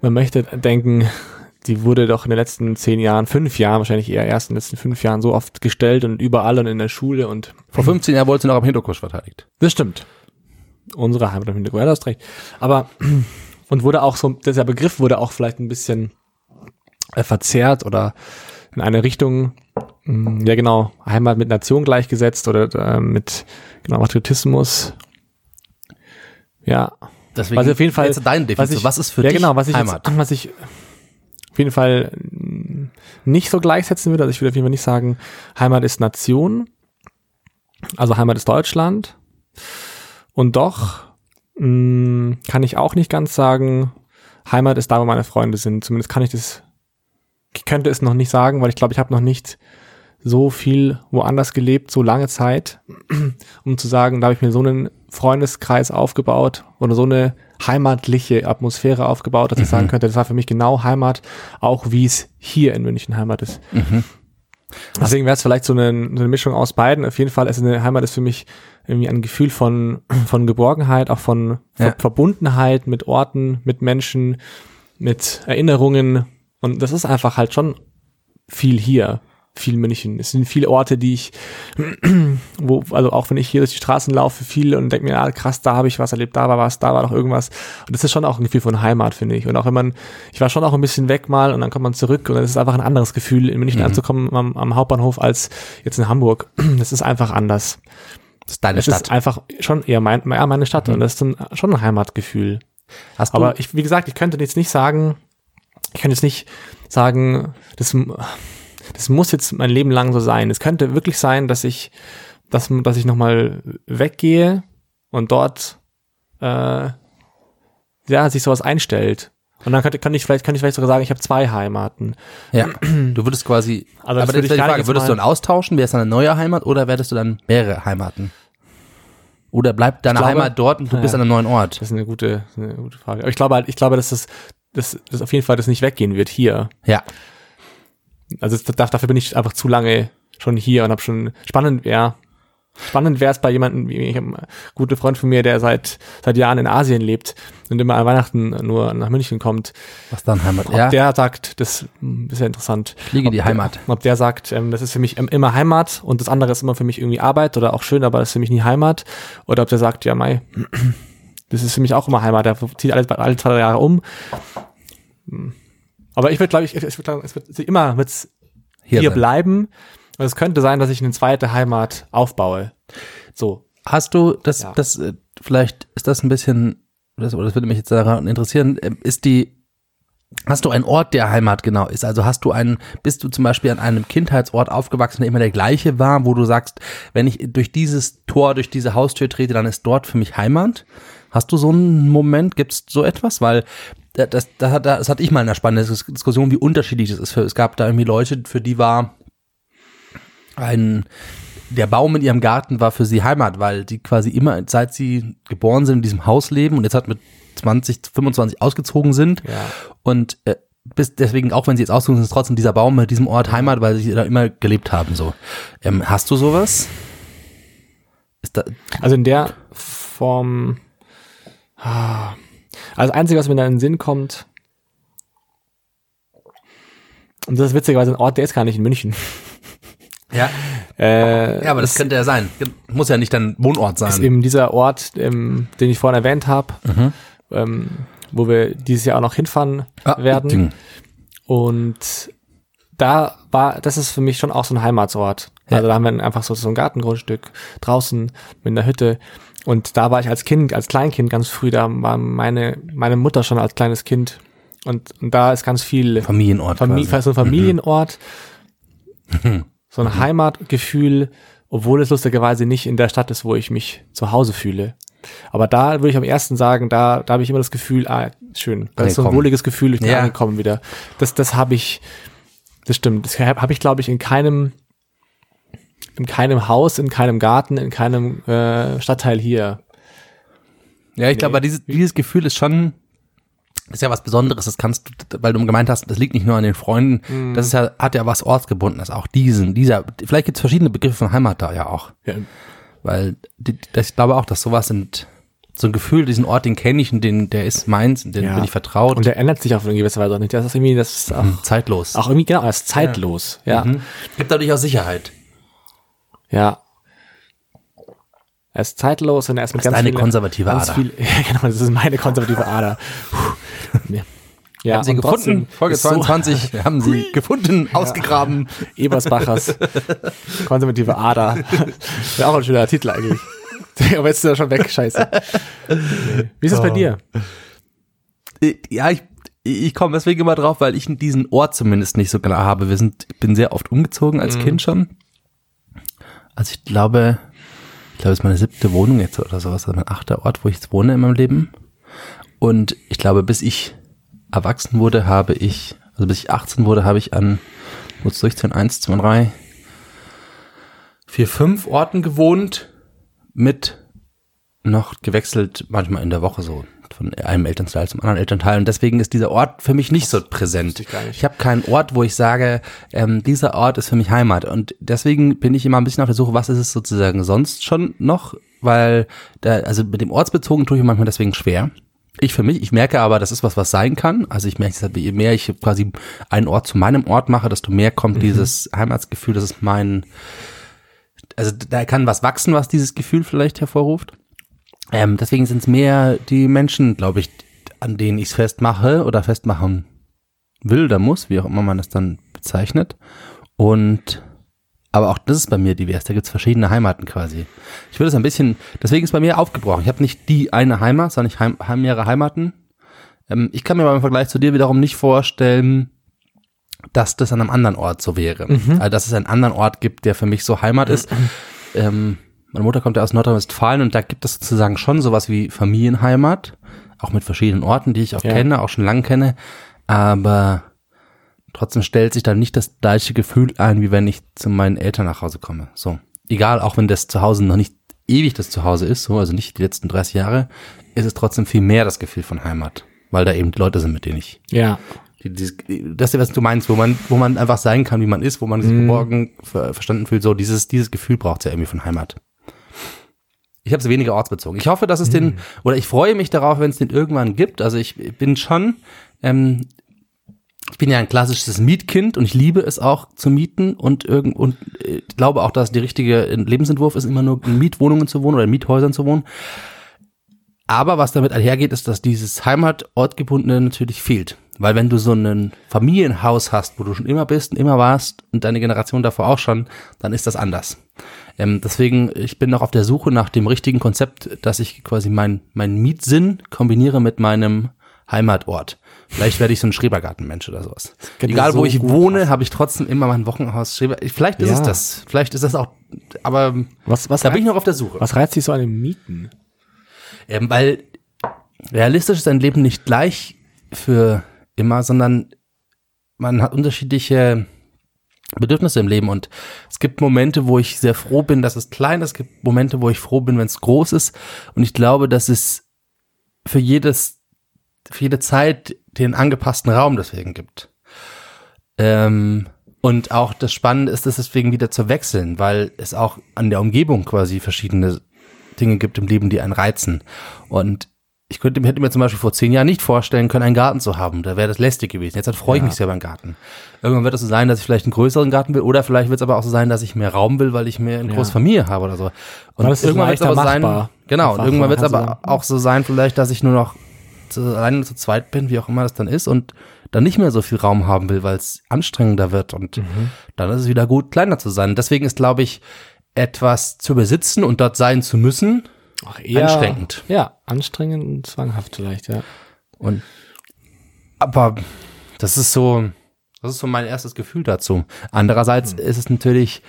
man möchte denken, die wurde doch in den letzten zehn Jahren, fünf Jahren, wahrscheinlich eher erst in den letzten fünf Jahren so oft gestellt und überall und in der Schule und Vor 15 Jahren wurde sie noch am Hinterkurs verteidigt. das stimmt. Unsere Heimat im du hast recht. Aber, und wurde auch so, dieser Begriff wurde auch vielleicht ein bisschen äh, verzerrt oder in eine Richtung, mh, ja genau, Heimat mit Nation gleichgesetzt oder äh, mit, genau, Patriotismus. Ja, Deswegen Was auf jeden Fall- jetzt deine Definition. ich- was ist für ja, dich genau, was ich Heimat? Jetzt, was ich auf jeden Fall mm, nicht so gleichsetzen würde. Also ich würde auf jeden Fall nicht sagen, Heimat ist Nation. Also Heimat ist Deutschland. Und doch mh, kann ich auch nicht ganz sagen, Heimat ist da, wo meine Freunde sind. Zumindest kann ich das, ich könnte es noch nicht sagen, weil ich glaube, ich habe noch nicht so viel woanders gelebt, so lange Zeit, um zu sagen, da habe ich mir so einen Freundeskreis aufgebaut oder so eine heimatliche Atmosphäre aufgebaut, dass ich sagen könnte, das war für mich genau Heimat, auch wie es hier in München Heimat ist. Deswegen wäre es vielleicht so eine, so eine Mischung aus beiden. Auf jeden Fall ist eine Heimat ist für mich irgendwie ein Gefühl von, von Geborgenheit, auch von Ja. Verbundenheit mit Orten, mit Menschen, mit Erinnerungen. Und das ist einfach halt schon viel hier, viel München. Es sind viele Orte, die ich, wo, also auch wenn ich hier durch die Straßen laufe, viel und denke mir, ah, krass, da habe ich was erlebt, da war was, da war noch irgendwas. Und das ist schon auch ein Gefühl von Heimat, finde ich. Und auch wenn man, ich war schon auch ein bisschen weg mal und dann kommt man zurück und dann ist es einfach ein anderes Gefühl, in München anzukommen am, am Hauptbahnhof als jetzt in Hamburg. Das ist einfach anders. Das ist deine Es Stadt. ist einfach schon eher mein, ja, meine Stadt und das ist dann schon ein Heimatgefühl. Hast du, Aber ich, wie gesagt, ich könnte jetzt nicht sagen, ich könnte jetzt nicht sagen, das, das muss jetzt mein Leben lang so sein. Es könnte wirklich sein, dass ich, dass, dass ich nochmal weggehe und dort, äh, ja, sich sowas einstellt. Und dann könnte, kann ich vielleicht, kann ich vielleicht sogar sagen, ich habe zwei Heimaten. ja, du würdest quasi, Also aber das ich wäre die Frage, würdest du dann austauschen, wäre es dann eine neue Heimat oder werdest du dann mehrere Heimaten? Oder bleibt deine glaube- Heimat dort und du Ja. bist an einem neuen Ort? Das ist eine gute, eine gute Frage. Aber ich glaube halt, ich glaube, dass das, dass, dass auf jeden Fall das nicht weggehen wird hier. Ja. Also dafür bin ich einfach zu lange schon hier und habe schon spannend, ja. Spannend wäre es bei jemandem, wie ich einen guten Freund von mir, der seit seit Jahren in Asien lebt und immer an Weihnachten nur nach München kommt. Was dann Heimat? Ob Ja, der sagt, das hm, ist ja interessant. Fliege ob die der, Heimat. Ob der sagt, ähm, das ist für mich immer Heimat und das andere ist immer für mich irgendwie Arbeit oder auch schön, aber das ist für mich nie Heimat. Oder ob der sagt, ja, Mai, das ist für mich auch immer Heimat. Der zieht alle, alle zwei Jahre um. Hm. Aber ich würde, glaube ich, wird, glaub, es wird immer wird's hier, sein. bleiben. Und es könnte sein, dass ich eine zweite Heimat aufbaue. So. Hast du das, Ja. das, äh, vielleicht ist das ein bisschen, das, oder das würde mich jetzt daran interessieren, ähm, ist die, hast du einen Ort, der Heimat genau ist? Also hast du einen, bist du zum Beispiel an einem Kindheitsort aufgewachsen, der immer der gleiche war, wo du sagst, wenn ich durch dieses Tor, durch diese Haustür trete, dann ist dort für mich Heimat? Hast du so einen Moment? Gibt es so etwas? Weil äh, das, das, hat, das hatte ich mal in einer spannenden Dis- Diskussion, wie unterschiedlich das ist. Es gab da irgendwie Leute, für die war ein der Baum in ihrem Garten war für sie Heimat, weil die quasi immer, seit sie geboren sind, in diesem Haus leben und jetzt halt mit 20, 25 ausgezogen sind. Ja. Und äh, bis deswegen, auch wenn sie jetzt ausgezogen sind, ist trotzdem dieser Baum mit diesem Ort Heimat, weil sie da immer gelebt haben. So. Ähm, hast du sowas? Ist da, Also in der Form. Ah. Also das Einzige, was mir da in den Sinn kommt, und das ist witzigerweise ein Ort, der ist gar nicht in München. Ja. Äh, ja, aber das könnte ja sein. Muss ja nicht dein Wohnort ist sein. eben dieser Ort, ähm, den ich vorhin erwähnt habe, ähm, wo wir dieses Jahr auch noch hinfahren Ah, werden. Ding. Und da war, das ist für mich schon auch so ein Heimatsort. Ja. Also da haben wir einfach so, so ein Gartengrundstück draußen mit einer Hütte. Und da war ich als Kind, als Kleinkind ganz früh, da war meine, meine Mutter schon als kleines Kind. Und, und da ist ganz viel Familienort. Famili quasi. so ein Familienort, so ein Heimatgefühl, obwohl es lustigerweise nicht in der Stadt ist, wo ich mich zu Hause fühle. Aber da würde ich am ersten sagen, da, da habe ich immer das Gefühl, ah, schön, das ist so ein wohliges Gefühl, ich bin Ja. angekommen wieder. Das, das habe ich, das stimmt, das habe hab ich, glaube ich, in keinem, in keinem Haus, in keinem Garten, in keinem äh, Stadtteil hier. Ja, ich glaube, dieses, dieses Gefühl ist schon, ist ja was Besonderes. Das kannst du, weil du gemeint hast, das liegt nicht nur an den Freunden. Das ist ja, hat ja was Ortsgebundenes. Auch diesen, dieser, vielleicht gibt es verschiedene Begriffe von Heimat da ja auch. Ja, Weil die, das, ich glaube auch, dass sowas sind, so ein Gefühl, diesen Ort, den kenne ich und den, der ist meins, und den Ja. bin ich vertraut. Und der ändert sich auf eine gewisse Weise auch nicht. Das ist irgendwie, das ist auch, zeitlos. auch irgendwie, genau, er ist zeitlos. Ja. Mhm. Gibt dadurch auch Sicherheit. Ja. Er ist zeitlos und er ist mit Das ist ganz eine viele- konservative Ader. Viel, ja, genau, das ist meine konservative Ader. Puh. Ja. Haben sie und gefunden, Folge ist so- 22, wir haben sie gefunden, ausgegraben. Ebersbachers konservative Ader. Wäre auch ein schöner Titel eigentlich. Aber jetzt ist er schon weg, scheiße. Wie ist es bei Oh. dir? Äh, Ja, ich, ich komme deswegen immer drauf, weil ich diesen Ort zumindest nicht so klar habe. Wir sind, ich bin sehr oft umgezogen als Kind schon. Also ich glaube, ich glaube, es ist meine siebte Wohnung jetzt oder sowas, also mein achter Ort, wo ich jetzt wohne in meinem Leben. Und ich glaube, bis ich erwachsen wurde, habe ich, also bis ich 18 wurde, habe ich an, kurz durchzählen, 1, 2, 3, 4, 5 Orten gewohnt mit noch gewechselt, manchmal in der Woche so, von einem Elternteil zum anderen Elternteil. Und deswegen ist dieser Ort für mich nicht so präsent. ich. Ich habe keinen Ort, wo ich sage, ähm, dieser Ort ist für mich Heimat. Und deswegen bin ich immer ein bisschen auf der Suche, was ist es sozusagen sonst schon noch? Weil, da, also mit dem Ortsbezogen tue ich manchmal deswegen schwer. Ich für mich, ich merke aber, das ist was, was sein kann. Also ich merke, je mehr ich quasi einen Ort zu meinem Ort mache, desto mehr kommt dieses Heimatsgefühl, das ist mein, also da kann was wachsen, was dieses Gefühl vielleicht hervorruft. Ähm, deswegen sind es mehr die Menschen, glaube ich, an denen ich es festmache oder festmachen will oder muss, wie auch immer man das dann bezeichnet. Und aber auch das ist bei mir divers. Da gibt es verschiedene Heimaten quasi. Ich würde es ein bisschen, deswegen ist bei mir aufgebrochen. Ich habe nicht die eine Heimat, sondern ich heim, heim mehrere Heimaten. Ähm, ich kann mir aber im Vergleich zu dir wiederum nicht vorstellen, dass das an einem anderen Ort so wäre. Also dass es einen anderen Ort gibt, der für mich so Heimat ist. Ähm, meine Mutter kommt ja aus Nordrhein-Westfalen und da gibt es sozusagen schon sowas wie Familienheimat, auch mit verschiedenen Orten, die ich auch Ja. kenne, auch schon lange kenne, aber trotzdem stellt sich da nicht das gleiche Gefühl ein, wie wenn ich zu meinen Eltern nach Hause komme. So, egal, auch wenn das Zuhause noch nicht ewig das Zuhause ist, so, also nicht die letzten 30 Jahre, ist es trotzdem viel mehr das Gefühl von Heimat, weil da eben die Leute sind, mit denen ich Ja. die, dieses, das ist, was du meinst, wo man, wo man einfach sein kann, wie man ist, wo man sich geborgen, ver, verstanden fühlt. So, dieses, dieses Gefühl braucht ja irgendwie von Heimat. Ich habe es weniger ortsbezogen. Ich hoffe, dass es den, oder ich freue mich darauf, wenn es den irgendwann gibt. Also ich bin schon, ähm, ich bin ja ein klassisches Mietkind und ich liebe es auch zu mieten und irgend und äh, glaube auch, dass die richtige Lebensentwurf ist, immer nur in Mietwohnungen zu wohnen oder in Miethäusern zu wohnen. Aber was damit einhergeht, ist, dass dieses Heimatortgebundene natürlich fehlt. Weil wenn du so ein Familienhaus hast, wo du schon immer bist und immer warst und deine Generation davor auch schon, dann ist das anders. Ähm, deswegen, ich bin noch auf der Suche nach dem richtigen Konzept, dass ich quasi mein, mein Mietsinn kombiniere mit meinem Heimatort. Vielleicht werde ich so ein Schrebergartenmensch oder sowas. Egal, wo so ich gut wohne, habe ich trotzdem immer mein Wochenhaus. Schreber Vielleicht ist Ja. es das. Vielleicht ist das auch, aber Was, was, da bin ich noch auf der Suche. was reizt dich so an den Mieten? Ähm, weil realistisch ist ein Leben nicht gleich für immer, sondern man hat unterschiedliche Bedürfnisse im Leben und es gibt Momente, wo ich sehr froh bin, dass es klein ist, es gibt Momente, wo ich froh bin, wenn es groß ist und ich glaube, dass es für jedes, jede Zeit den angepassten Raum deswegen gibt. Ähm, und auch das Spannende ist, es deswegen wieder zu wechseln, weil es auch an der Umgebung quasi verschiedene Dinge gibt im Leben, die einen reizen. Und ich könnte, hätte mir zum Beispiel vor zehn Jahren nicht vorstellen können, einen Garten zu haben. Da wäre das lästig gewesen. Jetzt freue ich mich sehr beim Garten. Irgendwann wird es so sein, dass ich vielleicht einen größeren Garten will, oder vielleicht wird es aber auch so sein, dass ich mehr Raum will, weil ich mehr eine Ja. große Familie habe oder so. Und irgendwann wird es aber sein, genau, und irgendwann wird es aber auch so sein, vielleicht, dass ich nur noch zu, alleine zu zweit bin, wie auch immer das dann ist, und dann nicht mehr so viel Raum haben will, weil es anstrengender wird. Und Mhm. dann ist es wieder gut, kleiner zu sein. Deswegen ist, glaube ich, etwas zu besitzen und dort sein zu müssen, Ach, Anstrengend. Ja, anstrengend und zwanghaft vielleicht, ja. Und aber das ist so, das ist so mein erstes Gefühl dazu. Andererseits ist es natürlich,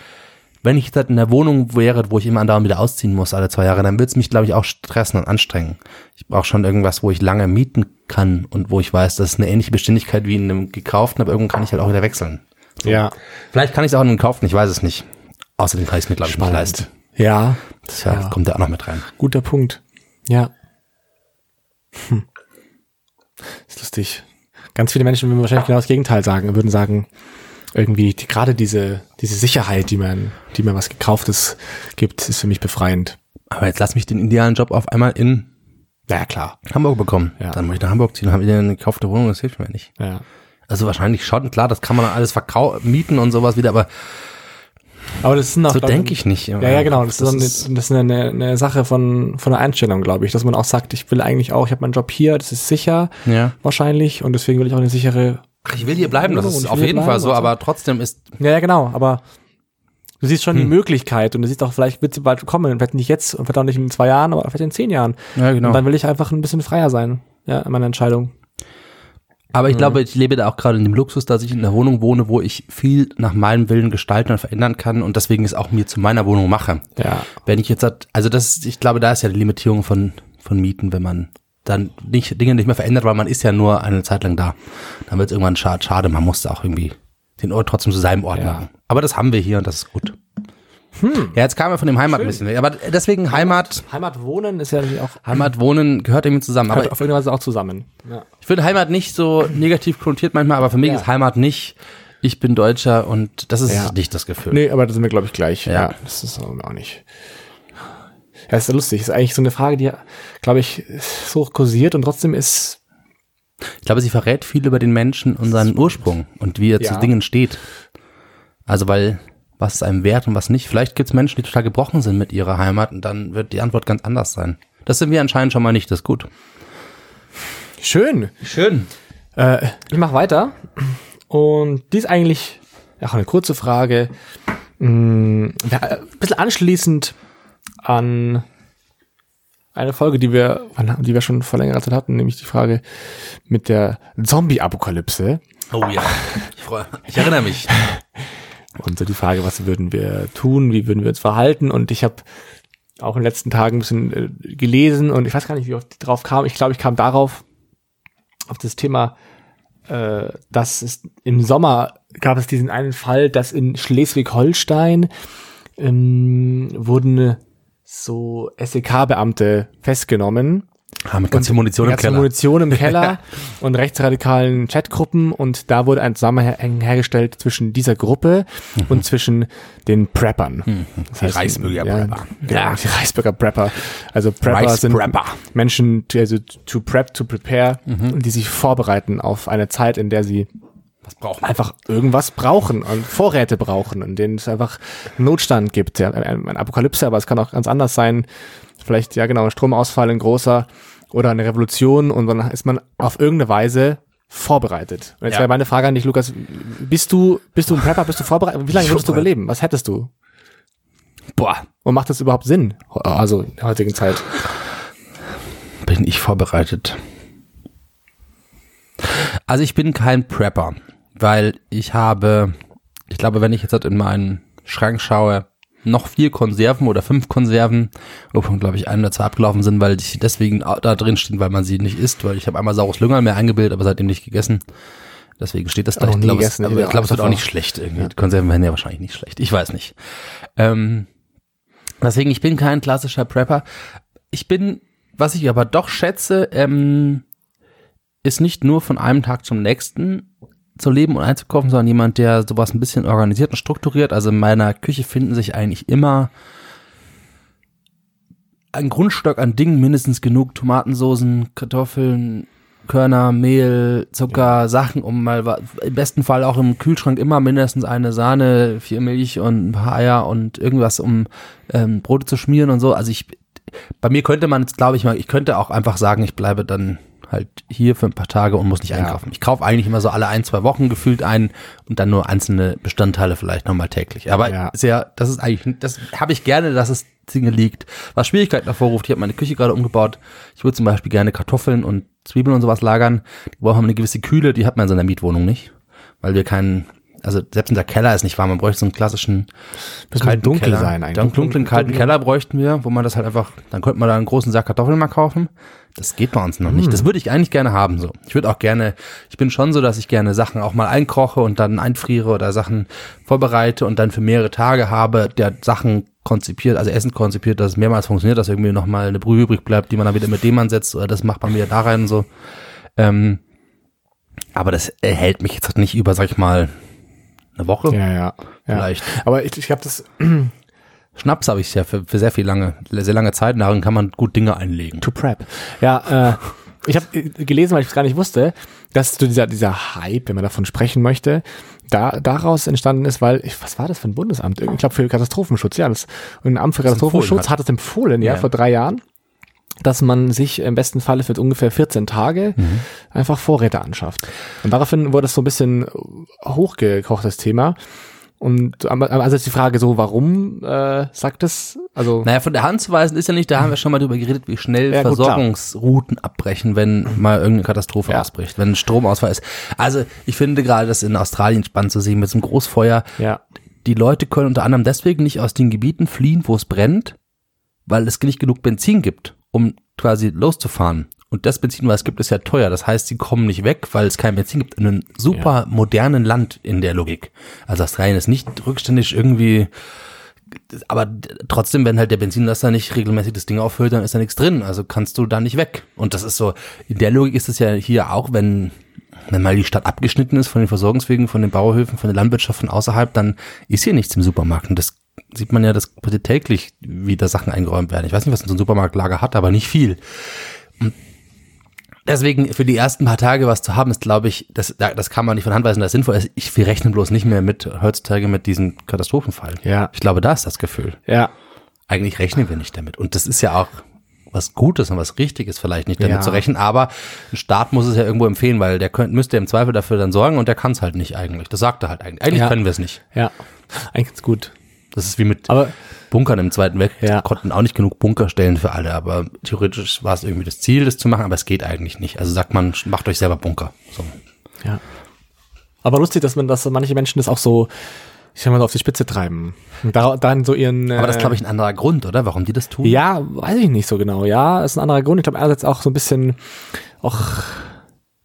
wenn ich jetzt in der Wohnung wäre, wo ich immer andauernd wieder ausziehen muss, alle zwei Jahre, dann würde es mich, glaube ich, auch stressen und anstrengen. Ich brauche schon irgendwas, wo ich lange mieten kann und wo ich weiß, das ist eine ähnliche Beständigkeit wie in einem gekauften, aber irgendwann kann ich halt auch wieder wechseln. Ja. Vielleicht kann ich es auch in einem gekauften, ich weiß es nicht. Außerdem kann ich es mir, glaube ich, nicht leisten. Ja, Das ja, Ja. kommt ja auch noch mit rein. guter Punkt. Ja. Hm. Ist lustig. Ganz viele Menschen würden wahrscheinlich genau das Gegenteil sagen, würden sagen, irgendwie die, gerade diese, diese Sicherheit, die man, die mir was Gekauftes gibt, ist für mich befreiend. Aber jetzt lass mich den idealen Job auf einmal in Ja, klar. Hamburg bekommen. Ja. Dann muss ich nach Hamburg ziehen, dann habe ich eine gekaufte Wohnung, das hilft mir nicht. Ja. Also wahrscheinlich schon, klar, das kann man dann alles verkau mieten und sowas wieder, aber Aber das sind auch, so denke ich nicht. Ja, ja, genau. Das, ist, so eine, das ist eine, eine Sache von, von der Einstellung, glaube ich, dass man auch sagt, ich will eigentlich auch, ich habe meinen Job hier, das ist sicher ja. wahrscheinlich und deswegen will ich auch eine sichere. Ach, ich will hier bleiben, das ist auf jeden Fall so, aber trotzdem ist, Ja, ja, genau. Aber du siehst schon die Hm. Möglichkeit und du siehst auch, vielleicht wird sie bald kommen, vielleicht nicht jetzt und vielleicht auch nicht in zwei Jahren, aber vielleicht in zehn Jahren. ja genau. Und dann will ich einfach ein bisschen freier sein, ja, in meiner Entscheidung. Aber ich glaube, ich lebe da auch gerade in dem Luxus, dass ich in einer Wohnung wohne, wo ich viel nach meinem Willen gestalten und verändern kann und deswegen es auch mir zu meiner Wohnung mache. Ja. Wenn ich jetzt, also das, ist- ich glaube, da ist ja die Limitierung von, von Mieten, wenn man dann nicht, Dinge nicht mehr verändert, weil man ist ja nur eine Zeit lang da. Dann wird es irgendwann schade, schade, man muss auch irgendwie den Ort trotzdem zu seinem Ort Ja. machen. Aber das haben wir hier und das ist gut. Ja, jetzt kamen wir von dem Heimat ein bisschen weg. Aber deswegen Heimat, Heimat wohnen ist ja natürlich auch Heimat wohnen gehört irgendwie zusammen. gehört Aber auf irgendeine Weise auch zusammen. Ja. ich finde Heimat nicht so negativ konnotiert manchmal, aber für mich Ja. ist Heimat nicht, ich bin Deutscher und das ist Ja. nicht das Gefühl. Nee, aber da sind wir, glaube ich, gleich. Ja. das ist auch nicht. Ja, ist ja lustig. Ist eigentlich so eine Frage, die, glaube ich, so kursiert und trotzdem ist, Ich glaube, sie verrät viel über den Menschen und seinen Ursprung und wie er zu Ja. Dingen steht. Also weil, was ist einem wert und was nicht. Vielleicht gibt es Menschen, die total gebrochen sind mit ihrer Heimat und dann wird die Antwort ganz anders sein. Das sind wir anscheinend schon mal nicht, das ist gut. schön. Schön. Äh, ich mache weiter. Und die ist eigentlich ja, auch eine kurze Frage. Ja, Ein bisschen anschließend an eine Folge, die wir, die wir schon vor längerer Zeit hatten, nämlich die Frage mit der Zombie-Apokalypse. Oh ja. Ich, freue, ich erinnere mich. Und so die Frage, was würden wir tun, wie würden wir uns verhalten? Und ich habe auch in den letzten Tagen ein bisschen äh, gelesen und ich weiß gar nicht, wie ich auf- drauf kam. Ich glaube, ich kam darauf, auf das Thema, äh, dass es im Sommer gab es diesen einen Fall, dass in Schleswig-Holstein ähm, wurden so SEK-Beamte festgenommen Ah, mit ganz viel Munition im Keller. Munition im Keller und rechtsradikalen Chatgruppen und da wurde ein Zusammenhang hergestellt zwischen dieser Gruppe und zwischen den Preppern. Das Mhm. Die Reisbürger ja, Prepper. Genau, Ja. die Reisbürger Prepper. Also Prepper Rice sind Prepper. Menschen, also to prep, to prepare, Mhm. die sich vorbereiten auf eine Zeit, in der sie Was braucht man? einfach irgendwas brauchen und Vorräte brauchen, in denen es einfach Notstand gibt. Ja, ein, Apokalypse, aber es kann auch ganz anders sein. Vielleicht, ja genau, ein Stromausfall, ein großer oder eine Revolution und dann ist man auf irgendeine Weise vorbereitet. Und jetzt Ja. wäre meine Frage an dich, Lukas, bist du, bist du ein Prepper, bist du vorbereitet? Wie lange würdest du überleben? Was hättest du? Boah, Und macht das überhaupt Sinn? Also in der heutigen Zeit. bin ich vorbereitet. Also ich bin kein Prepper, weil ich habe, ich glaube, wenn ich jetzt halt in meinen Schrank schaue, noch vier Konserven oder fünf Konserven, wovon glaube ich ein oder zwei abgelaufen sind, weil die deswegen da drin stehen, weil man sie nicht isst, weil ich habe einmal saures Lüngerl mir eingebildet, aber seitdem nicht gegessen. Deswegen steht das da. Ich glaube, es, aber ja, ich glaube, es wird auch nicht schlecht irgendwie. Die Konserven werden ja wahrscheinlich nicht schlecht. Ich weiß nicht. Ähm, deswegen, ich bin kein klassischer Prepper. Ich bin, was ich aber doch schätze, ähm, ist nicht nur von einem Tag zum nächsten zu leben und einzukaufen, sondern jemand, der sowas ein bisschen organisiert und strukturiert. Also in meiner Küche finden sich eigentlich immer ein Grundstock an Dingen, mindestens genug Tomatensoßen, Kartoffeln, Körner, Mehl, Zucker, Sachen, um mal im besten Fall auch im Kühlschrank immer mindestens eine Sahne, vier Milch und ein paar Eier und irgendwas, um ähm, Brote zu schmieren und so. Also ich, bei mir könnte man jetzt, glaube ich mal, ich könnte auch einfach sagen, ich bleibe dann halt hier für ein paar Tage und muss nicht einkaufen. Ich kaufe eigentlich immer so alle ein, zwei Wochen gefühlt ein und dann nur einzelne Bestandteile vielleicht nochmal täglich. Aber Ja. sehr, das ist eigentlich, das habe ich gerne, dass es Dinge liegt. Was Schwierigkeiten hervorruft, ich habe meine Küche gerade umgebaut. Ich würde zum Beispiel gerne Kartoffeln und Zwiebeln und sowas lagern. Die brauchen eine gewisse Kühle, die hat man in seiner Mietwohnung nicht. Weil wir keinen, also selbst unser Keller ist nicht warm, man bräuchte so einen klassischen Müssen kalten dunkel Keller. sein eigentlich. Dann dunklen, kalten Dunkel- Keller bräuchten wir, wo man das halt einfach, dann könnte man da einen großen Sack Kartoffeln mal kaufen. Das geht bei uns noch nicht. Das würde ich eigentlich gerne haben, so. Ich würde auch gerne, ich bin schon so, dass ich gerne Sachen auch mal einkoche und dann einfriere oder Sachen vorbereite und dann für mehrere Tage habe, der Sachen konzipiert, also Essen konzipiert, dass es mehrmals funktioniert, dass irgendwie noch mal eine Brühe übrig bleibt, die man dann wieder mit dem ansetzt oder das macht man wieder da rein und so. Ähm, aber das hält mich jetzt halt nicht über, sag ich mal, eine Woche Ja, ja. ja. vielleicht. Aber ich, ich glaube, das Schnaps habe ich ja für, für sehr viel lange, sehr lange Zeit. Darin kann man gut Dinge einlegen. To prep. Ja, äh, ich habe gelesen, weil ich es gar nicht wusste, dass so dieser, dieser Hype, wenn man davon sprechen möchte, da, daraus entstanden ist, weil, ich, was war das für ein Bundesamt? Ich glaube für Katastrophenschutz, ja. Das, ein Amt für Katastrophenschutz hat. hat es empfohlen, ja, Ja. vor drei Jahren, dass man sich im besten Falle für ungefähr 14 Tage Mhm. einfach Vorräte anschafft. Und daraufhin wurde es so ein bisschen hochgekocht, das Thema. Und also ist die Frage so, warum äh, sagt es? Also Naja, von der Hand zu weisen ist ja nicht, da haben wir schon mal drüber geredet, wie schnell Ja, gut, klar. Versorgungsrouten abbrechen, wenn mal irgendeine Katastrophe Ja. ausbricht, wenn ein Stromausfall ist. Also ich finde gerade das in Australien spannend zu sehen mit so einem Großfeuer. ja, Die Leute können unter anderem deswegen nicht aus den Gebieten fliehen, wo es brennt, weil es nicht genug Benzin gibt, um quasi loszufahren. Und das Benzin, was es gibt, ist ja teuer. Das heißt, sie kommen nicht weg, weil es kein Benzin gibt. In einem super modernen Land in der Logik. Also Australien ist nicht rückständig irgendwie, aber trotzdem, wenn halt der Benzinlaster nicht regelmäßig das Ding auffüllt, dann ist da nichts drin. Also kannst du da nicht weg. Und das ist so, in der Logik ist es ja hier auch, wenn, wenn mal die Stadt abgeschnitten ist von den Versorgungswegen, von den Bauerhöfen, von der Landwirtschaft von außerhalb, dann ist hier nichts im Supermarkt. Und das sieht man ja, das passiert täglich, wie da Sachen eingeräumt werden. Ich weiß nicht, was so ein Supermarktlager hat, aber nicht viel. Und Deswegen für die ersten paar Tage was zu haben, ist, glaube ich, das, da- das kann man nicht von Hand weisen, das sinnvoll ist. Ich, wir rechnen bloß nicht mehr mit heutzutage mit diesem Katastrophenfall. Ja. Ich glaube, da ist das Gefühl. ja, Eigentlich rechnen wir nicht damit. Und das ist ja auch was Gutes und was Richtiges vielleicht nicht damit Ja. zu rechnen, aber ein Staat muss es ja irgendwo empfehlen, weil der könnte, müsste im Zweifel dafür dann sorgen und der kann es halt nicht eigentlich. Das sagt er halt eigentlich. Eigentlich Ja. können wir es nicht. ja, eigentlich ganz gut. Das ist wie mit Aber Bunkern im Zweiten Weltkrieg. Ja. Konnten auch nicht genug Bunker stellen für alle, aber theoretisch war es irgendwie das Ziel, das zu machen, aber es geht eigentlich nicht. Also sagt man, macht euch selber Bunker. So. Ja. Aber lustig, dass man, dass manche Menschen das auch so, ich sag mal, so auf die Spitze treiben. Und da, dann so ihren. Aber das ist, glaube ich, ein anderer Grund, oder? Warum die das tun? Ja, weiß ich nicht so genau. Ja, ist ein anderer Grund. Ich glaube, einerseits auch so ein bisschen auch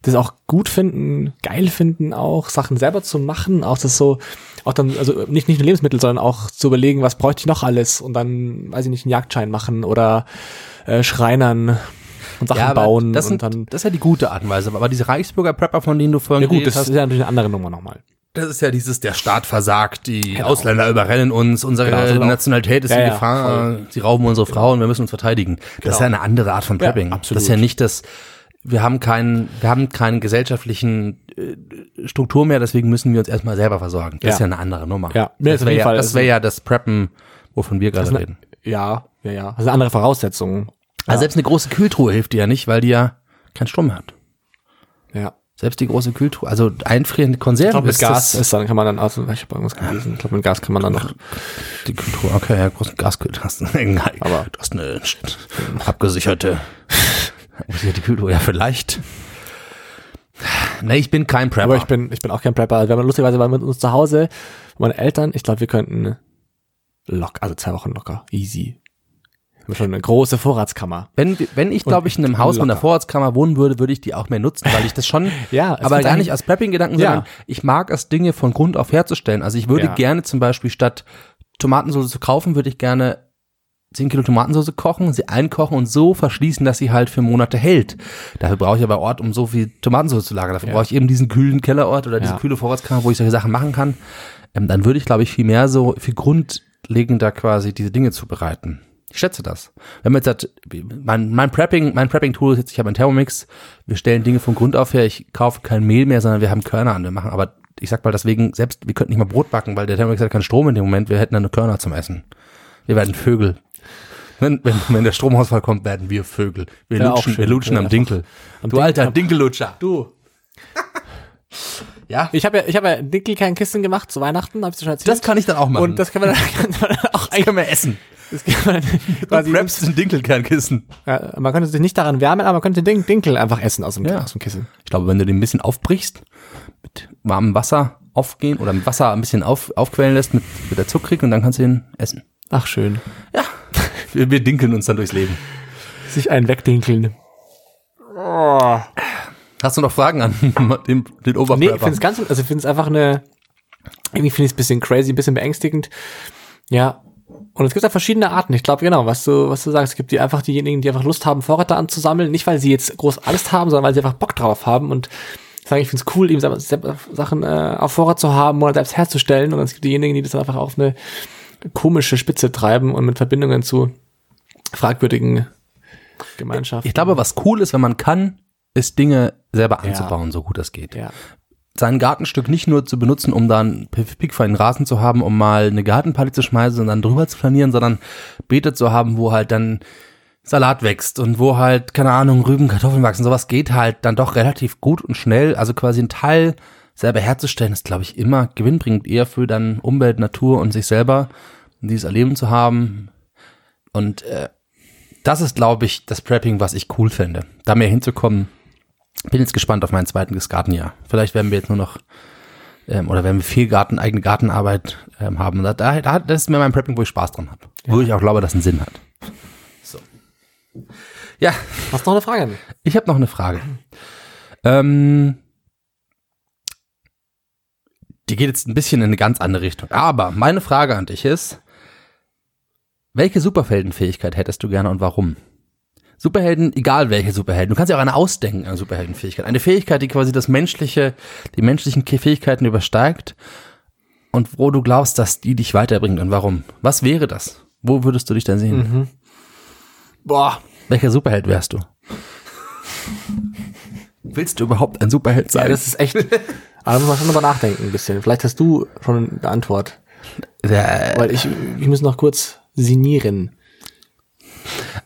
das auch gut finden, geil finden, auch Sachen selber zu machen, auch das so, auch dann, also nicht, nicht nur Lebensmittel, sondern auch zu überlegen, was bräuchte ich noch alles und dann, weiß ich nicht, einen Jagdschein machen oder äh, Schreinern und Sachen aber bauen das, und sind, dann. das ist ja die gute Art und Weise. Aber diese Reichsbürger Prepper, von denen du vorhin Ja gut, das hast, ist ja natürlich eine andere Nummer nochmal. das ist ja dieses, der Staat versagt, die Ausländer überrennen uns, unsere Genau, auch- Nationalität ist Ja, in ja, Gefahr, sie rauben unsere Frauen, wir müssen uns verteidigen. Das ist ja eine andere Art von Genau. Ja, Prepping. absolut. Das ist ja nicht das, wir haben keinen, wir haben keinen gesellschaftlichen Struktur mehr, deswegen müssen wir uns erstmal selber versorgen. Das Ja. ist ja eine andere Nummer. Ja, ist das wäre ja, das wäre ja das Preppen, wovon wir gerade reden. Ja, ja, ja. Das eine andere Voraussetzung. Also selbst eine große Kühltruhe hilft dir ja nicht, weil die ja keinen Strom mehr hat. Ja. Selbst die große Kühltruhe, also einfrierende Ich Konserven glaube, mit Gas ist dann kann man dann, also, ich habe irgendwas gelesen. Ich glaube, mit Gas kann man dann noch. die Kühltruhe, okay, ja, großen Gaskühl hast du. Egal. Aber- du hast eine abgesicherte, abgesicherte Kühltruhe, ja vielleicht. Nee, ich bin kein Prepper. Aber ich bin, ich bin auch kein Prepper. Also, wenn man lustigerweise waren mit uns zu Hause, meine Eltern, ich glaube, wir könnten locker, also zwei Wochen locker, easy. Wir haben schon eine große Vorratskammer. wenn, wenn ich, glaube ich, in einem Haus mit einer locker. Vorratskammer wohnen würde, würde ich die auch mehr nutzen, weil ich das schon, Ja, aber gar nicht aus Prepping-Gedanken, Ja. sondern ich mag es, Dinge von Grund auf herzustellen. Also ich würde Ja. gerne zum Beispiel statt Tomatensauce zu kaufen, würde ich gerne 10 Kilo Tomatensauce kochen, sie einkochen und so verschließen, dass sie halt für Monate hält. Dafür brauche ich aber Ort, um so viel Tomatensauce zu lagern. Dafür Ja. brauche ich eben diesen kühlen Kellerort oder diese Ja. kühle Vorratskammer, wo ich solche Sachen machen kann. Ähm, dann würde ich, glaube ich, viel mehr so, viel grundlegender quasi diese Dinge zubereiten. Ich schätze das. Wenn man jetzt sagt, mein, mein Prepping, mein Prepping-Tool ist jetzt, ich habe einen Thermomix, wir stellen Dinge von Grund auf her, ich kaufe kein Mehl mehr, sondern wir haben Körner an, wir machen, aber ich sag mal deswegen, selbst, wir könnten nicht mal Brot backen, weil der Thermomix hat keinen Strom in dem Moment, wir hätten dann nur Körner zum Essen. Wir werden Vögel. Wenn, wenn, wenn der Stromausfall kommt, werden wir Vögel. Wir Ja, lutschen, wir lutschen Ja, am Dinkel. am du Ding- alter Dinkellutscher. Du. Ja, Ich habe ja, ich habe ja Dinkelkernkissen gemacht zu Weihnachten, habe ich dir schon erzählt. das kann ich dann auch machen. und das kann man dann, kann man dann auch das können wir essen. das kann man dann Du quasi, preppst ein Dinkelkernkissen. ja, man könnte sich nicht daran wärmen, aber man könnte den Dinkel einfach essen aus dem, Ja. aus dem Kissen. Ich glaube, wenn du den ein bisschen aufbrichst, mit warmem Wasser aufgehen oder mit Wasser ein bisschen auf, aufquellen lässt, mit, mit der Zuckrig und dann kannst du ihn essen. Ach, schön. Wir, wir dinkeln uns dann durchs Leben. Sich einen wegdinkeln. Hast du noch Fragen an den, den Nee, ich finde es ganz, also ich finde es einfach eine, irgendwie finde ich es ein bisschen crazy, ein bisschen beängstigend. Ja. Und es gibt da verschiedene Arten. Ich glaube, genau, was du, was du sagst. Es gibt die einfach diejenigen, die einfach Lust haben, Vorräte anzusammeln. Nicht, weil sie jetzt groß alles haben, sondern weil sie einfach Bock drauf haben und sagen, ich finde es cool, eben Sachen äh, auf Vorrat zu haben oder selbst herzustellen. Und es gibt diejenigen, die das dann einfach auf eine komische Spitze treiben und mit Verbindungen zu fragwürdigen Gemeinschaften. Ich glaube, was cool ist, wenn man kann, ist Dinge selber anzubauen, so gut das geht. ja. Sein Gartenstück nicht nur zu benutzen, um da einen pickfeinen Rasen zu haben, um mal eine Gartenparty zu schmeißen und dann drüber zu planieren, sondern Beete zu haben, wo halt dann Salat wächst und wo halt, keine Ahnung, Rüben, Kartoffeln wachsen. Sowas geht halt dann doch relativ gut und schnell. Also quasi ein Teil selber herzustellen, ist, glaube ich, immer gewinnbringend, eher für dann Umwelt, Natur und sich selber, um dieses Erleben zu haben. Und äh, das ist, glaube ich, das Prepping, was ich cool fände. Da mehr hinzukommen. Bin jetzt gespannt auf mein zweites Gartenjahr. Vielleicht werden wir jetzt nur noch ähm, oder werden wir viel Garten, eigene Gartenarbeit ähm, haben. Da, da, da, das ist mir mein Prepping, wo ich Spaß dran habe. Wo ich auch glaube, dass es einen Sinn hat. So. Ja, Hast du noch eine Frage? ich habe noch eine Frage. Ähm, die geht jetzt ein bisschen in eine ganz andere Richtung. Aber meine Frage an dich ist, welche Superheldenfähigkeit hättest du gerne und warum? Superhelden, egal welche Superhelden. Du kannst ja auch eine ausdenken, eine Superheldenfähigkeit. Eine Fähigkeit, die quasi das menschliche, die menschlichen Fähigkeiten übersteigt und wo du glaubst, dass die dich weiterbringt und warum. Was wäre das? Wo würdest du dich denn sehen? Boah. Welcher Superheld wärst du? Willst du überhaupt ein Superheld Ja, sein? das ist echt. Aber da muss man schon drüber nachdenken ein bisschen. Vielleicht hast du schon eine Antwort. Weil ich, ich muss noch kurz sinnieren.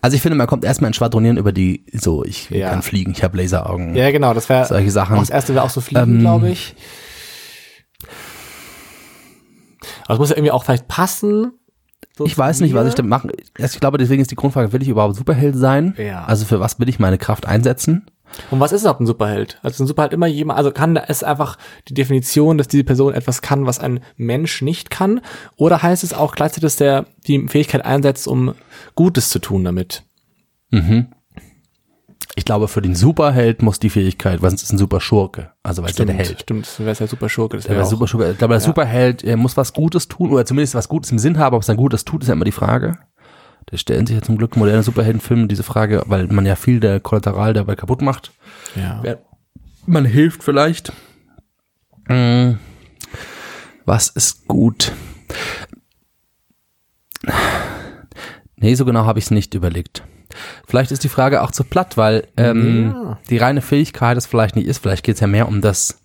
also ich finde, man kommt erstmal in Schwadronieren über die, so, ich Ja. kann fliegen, ich habe Laseraugen. Ja, genau, das wäre. Solche Sachen. Das erste wäre auch so fliegen, Ähm, glaube ich. Aber es muss ja irgendwie auch vielleicht passen. so Ich weiß nicht, was ich damit mache. Ich glaube, deswegen ist die Grundfrage, will ich überhaupt Superheld sein? Ja. Also für was will ich meine Kraft einsetzen? Und was ist überhaupt ein Superheld? Also ein Superheld immer jemand, also kann es einfach die Definition, dass diese Person etwas kann, was ein Mensch nicht kann? Oder heißt es auch gleichzeitig, dass der die Fähigkeit einsetzt, um Gutes zu tun damit? Ich glaube, für den Superheld muss die Fähigkeit, weil sonst ist ein Superschurke. Also weil es ja der Held. Stimmt, das wäre ja super Schurke. Das Der wäre auch, Superschurke. Ich glaube, der Ja. Superheld er muss was Gutes tun oder zumindest was Gutes im Sinn haben. Ob es dann Gutes tut, ist ja immer die Frage. Da stellen sich ja zum Glück moderne Superheldenfilme diese Frage, weil man ja viel der Kollateral dabei kaputt macht. ja. Man hilft vielleicht. Hm. Was ist gut? Nee, so genau habe ich es nicht überlegt. Vielleicht ist die Frage auch zu platt, weil ähm, Ja. die reine Fähigkeit es vielleicht nicht ist. Vielleicht geht es ja mehr um das,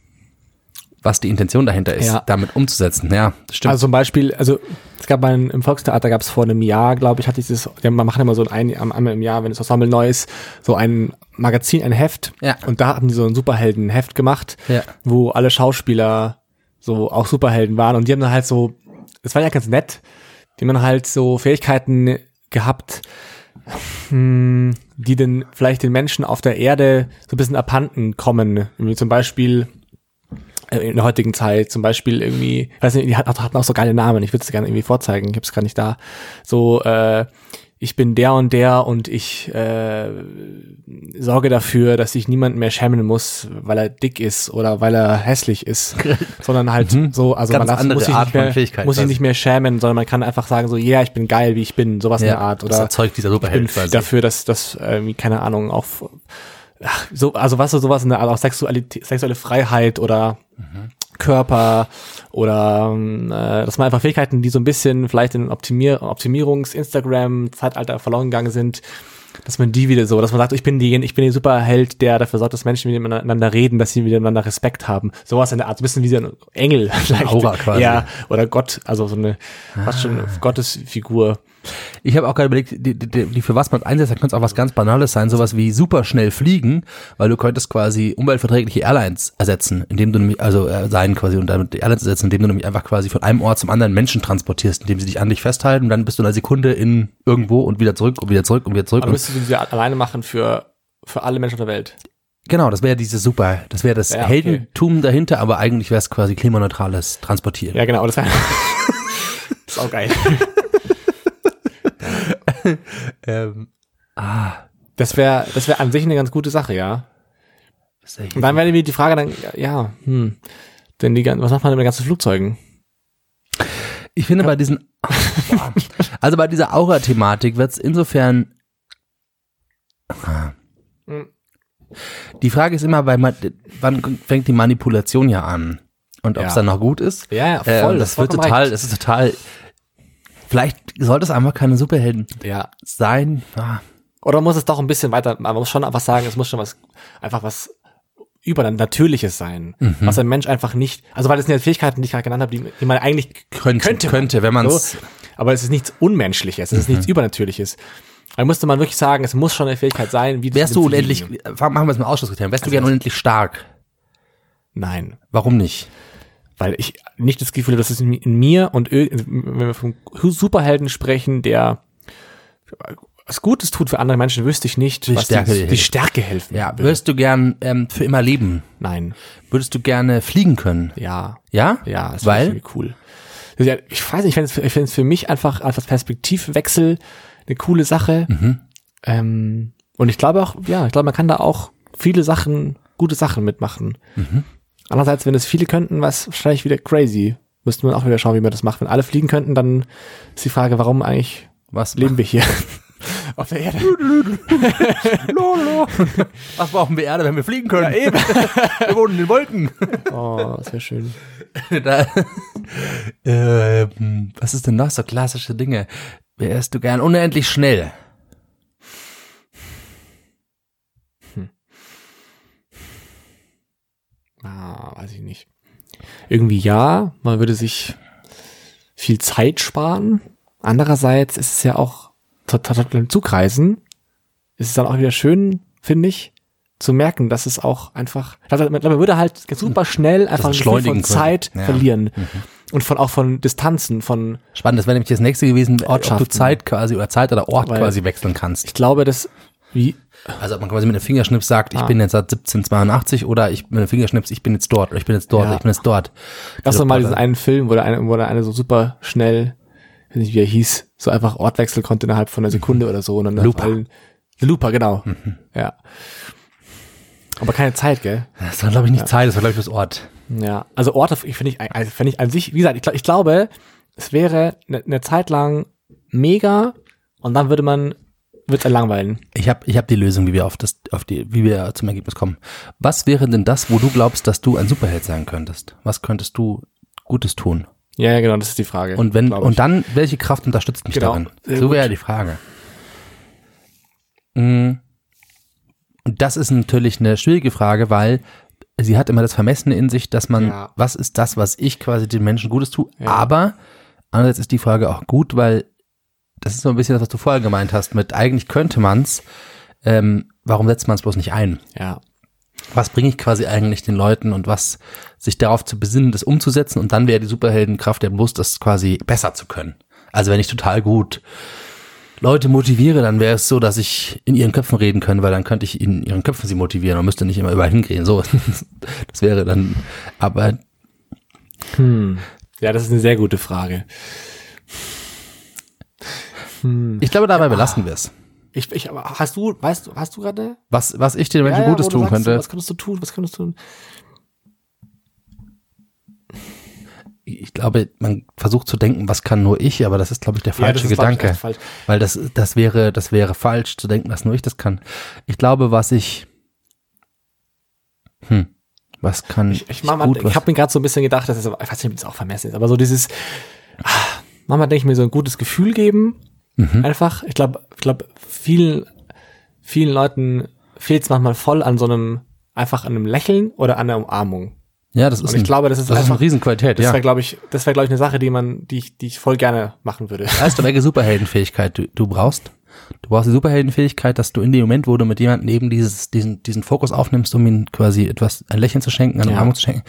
was die Intention dahinter ist, Ja. damit umzusetzen. Ja, das stimmt. Also zum Beispiel, also es gab mal im Volkstheater gab es vor einem Jahr, glaube ich, hatte ich das, ja, man macht immer so ein, ein einmal im Jahr, wenn das Ensemble neu ist, so ein Magazin, ein Heft. Ja. Und da haben die so ein Superhelden-Heft gemacht, Ja. wo alle Schauspieler so auch Superhelden waren und die haben dann halt so, das war ja ganz nett, die haben dann halt so Fähigkeiten gehabt, hm, die denn vielleicht den Menschen auf der Erde so ein bisschen abhanden kommen. Wie zum Beispiel in der heutigen Zeit, zum Beispiel irgendwie, weiß nicht, die hat- hatten auch so geile Namen, ich würde es gerne irgendwie vorzeigen, ich habe es gar nicht da. So, äh, ich bin der und der und ich äh, sorge dafür, dass sich niemand mehr schämen muss, weil er dick ist oder weil er hässlich ist, sondern halt so, also Ganz man darf, muss sich Art nicht mehr, muss quasi. nicht mehr schämen, sondern man kann einfach sagen so, ja, ich bin geil, wie ich bin, sowas in der Art das oder erzeugt dieser ich bin Superheld quasi. dafür, dass das irgendwie keine Ahnung auf ach, so also was so sowas in der Art auch Sexualität, sexuelle Freiheit oder Körper oder ähm, äh, dass man einfach Fähigkeiten, die so ein bisschen vielleicht in Optimier Optimierungs Instagram Zeitalter verloren gegangen sind, dass man die wieder so, dass man sagt, ich bin die, ich bin der Superheld, der dafür sorgt, dass Menschen miteinander reden, dass sie miteinander Respekt haben. Sowas in der Art, so ein bisschen wie so ein Engel vielleicht. Aura quasi. Ja, oder Gott, also so eine fast schon Gottesfigur. Ich habe auch gerade überlegt, die, die, die für was man einsetzt, da könnte es auch was ganz Banales sein, sowas wie super schnell fliegen, weil du könntest quasi umweltverträgliche Airlines ersetzen, indem du nämlich, also äh, sein quasi und damit die Airlines ersetzen, indem du nämlich einfach quasi von einem Ort zum anderen Menschen transportierst, indem sie dich an dich festhalten und dann bist du in einer Sekunde in irgendwo und wieder zurück und wieder zurück und wieder zurück. Aber müsstest du sie alleine machen für, für alle Menschen auf der Welt. genau, das wäre diese super, das wäre das Ja, okay. Heldentum dahinter, aber eigentlich wäre es quasi klimaneutrales Transportieren. Ja, genau, das ist auch geil. Ähm, ah, Das wäre das wäre an sich eine ganz gute Sache, ja. Und dann wäre nämlich die Frage dann, ja, hm, denn die, was macht man mit den ganzen Flugzeugen? Ich finde bei diesen, also bei dieser Aura-Thematik wird es insofern, die Frage ist immer, weil man, wann fängt die Manipulation ja an? Und ob es Ja. dann noch gut ist? Ja, ja, Äh, voll. und das wird total, recht. das ist total, Vielleicht sollte es einfach keine Superhelden Ja. sein. Ah, Oder muss es doch ein bisschen weiter, man muss schon einfach sagen, es muss schon was, einfach was übernatürliches sein, Mhm. was ein Mensch einfach nicht, also weil das sind ja Fähigkeiten, die ich gerade genannt habe, die, die man eigentlich könnte, könnte, könnte, wenn man es. so, aber es ist nichts Unmenschliches, es ist nichts Mhm. Übernatürliches. Da musste man wirklich sagen, es muss schon eine Fähigkeit sein, wie Wärst du unendlich, machen wir es mal Ausschlusskriterium, wärst du gern unendlich stark? Nein. Warum nicht? Weil ich nicht das Gefühl habe, dass es in, mir und wenn wir vom Superhelden sprechen, der was Gutes tut für andere Menschen, wüsste ich nicht, Die was Stärke die, die. Stärke helfen. Ja, würde. würdest du gern ähm, für immer leben? Nein, Würdest du gerne fliegen können? ja, Ja? ja, das Weil? cool. Ich weiß nicht, ich finde es ich finde es für mich einfach als Perspektivwechsel eine coole Sache. Mhm. Ähm, und ich glaube auch, ja, ich glaube, man kann da auch viele Sachen, gute Sachen mitmachen. Mhm. Andererseits, wenn es viele könnten, was wahrscheinlich wieder crazy. Müsste man auch wieder schauen, wie man das macht. Wenn alle fliegen könnten, dann ist die Frage, warum eigentlich Was leben wir hier auf der Erde? Lolo. Was brauchen wir Erde, wenn wir fliegen können? Ja, eben. wir wohnen in den Wolken. Oh, wäre schön. da, ähm, was ist denn noch so klassische Dinge? Wärst du gern unendlich schnell? Ah, weiß ich nicht. Irgendwie ja, man würde sich viel Zeit sparen. Andererseits ist es ja auch total beim Zugreisen. Ist es dann auch wieder schön, finde ich, zu merken, dass es auch einfach, man würde halt super schnell einfach ein von. Zeit Ja. Mhm. verlieren. Und von, auch von Distanzen, von, Spannend, das wäre nämlich das nächste gewesen, ob du. Zeit quasi oder Zeit oder Ort Weil- quasi wechseln kannst. ich glaube, dass, wie, Also ob man quasi mit einem Fingerschnips sagt, ich Ah. bin jetzt seit 1782 oder ich mit einem Fingerschnips, ich bin jetzt dort oder ich bin jetzt dort, Ja. ich bin jetzt dort. Gab Also, mal oder- diesen einen Film, wo der eine, wo der eine so super schnell, ich weiß nicht, wie er hieß, so einfach Ortwechsel konnte innerhalb von einer Sekunde oder so. Und dann Looper. allen- Looper, genau. Ja. Aber keine Zeit, gell? Das war, glaube ich, nicht Zeit, das war, glaube ich, das Ort. Ja. Also Orte, ich finde ich, also finde ich an sich, wie gesagt, ich, glaub- ich glaube, es wäre eine ne Zeit lang mega und dann würde man, wird es langweilen. Ich habe ich hab die Lösung, wie wir auf das, auf die, wie wir zum Ergebnis kommen. Was wäre denn das, wo du glaubst, dass du ein Superheld sein könntest? Was könntest du Gutes tun? Ja, ja, genau, das ist die Frage. Und wenn, und dann, welche Kraft unterstützt mich Genau. darin? Sehr So wäre die Frage. Mm. Und das ist natürlich eine schwierige Frage, weil sie hat immer das Vermessene in sich, dass man, Ja. was ist das, was ich quasi den Menschen Gutes tue? Ja. Aber andererseits ist die Frage auch gut, weil das ist so ein bisschen das, was du vorher gemeint hast, mit eigentlich könnte man's, ähm, warum setzt man es bloß nicht ein? Ja. was bringe ich quasi eigentlich den Leuten und was sich darauf zu besinnen, das umzusetzen und dann wäre die Superheldenkraft ja bloß, das quasi besser zu können. Also wenn ich total gut Leute motiviere, dann wäre es so, dass ich in ihren Köpfen reden können, weil dann könnte ich in ihren Köpfen sie motivieren und müsste nicht immer überall hingehen. So, das wäre dann, aber Hm. Ja, das ist eine sehr gute Frage. Hm. ich glaube, dabei belassen wir es. Ich, ich, aber hast du, weißt du, hast du gerade? Was, was ich den Menschen Ja, ja, Gutes tun sagst, könnte. Was könntest du tun? Was könntest du tun? ich glaube, man versucht zu denken, was kann nur ich, aber das ist, glaube ich, der Ja, falsche ich, Gedanke. echt falsch. Weil das, das wäre, das wäre falsch zu denken, dass nur ich das kann. Ich glaube, was ich, hm, was kann Ich, ich, manchmal, gut, ich was- habe mir gerade so ein bisschen gedacht, dass es, ich weiß nicht, ob das auch vermessen ist, aber so dieses, ah, manchmal denke ich mir so ein gutes Gefühl geben, Mhm. einfach. Ich glaube, ich glaube, vielen, vielen Leuten fehlt es manchmal voll an so einem, einfach an einem Lächeln oder an einer Umarmung. ja, das ist, Und ich ein, glaube, das ist das ist eine einfach, Riesenqualität, das ja. wäre, glaube ich, das wäre, glaube ich, eine Sache, die man, die ich, die ich voll gerne machen würde. Weißt du, welche Superheldenfähigkeit du, du brauchst? Du brauchst die Superheldenfähigkeit, dass du in dem Moment, wo du mit jemandem eben dieses, diesen, diesen Fokus aufnimmst, um ihm quasi etwas, ein Lächeln zu schenken, eine Ja. Umarmung zu schenken,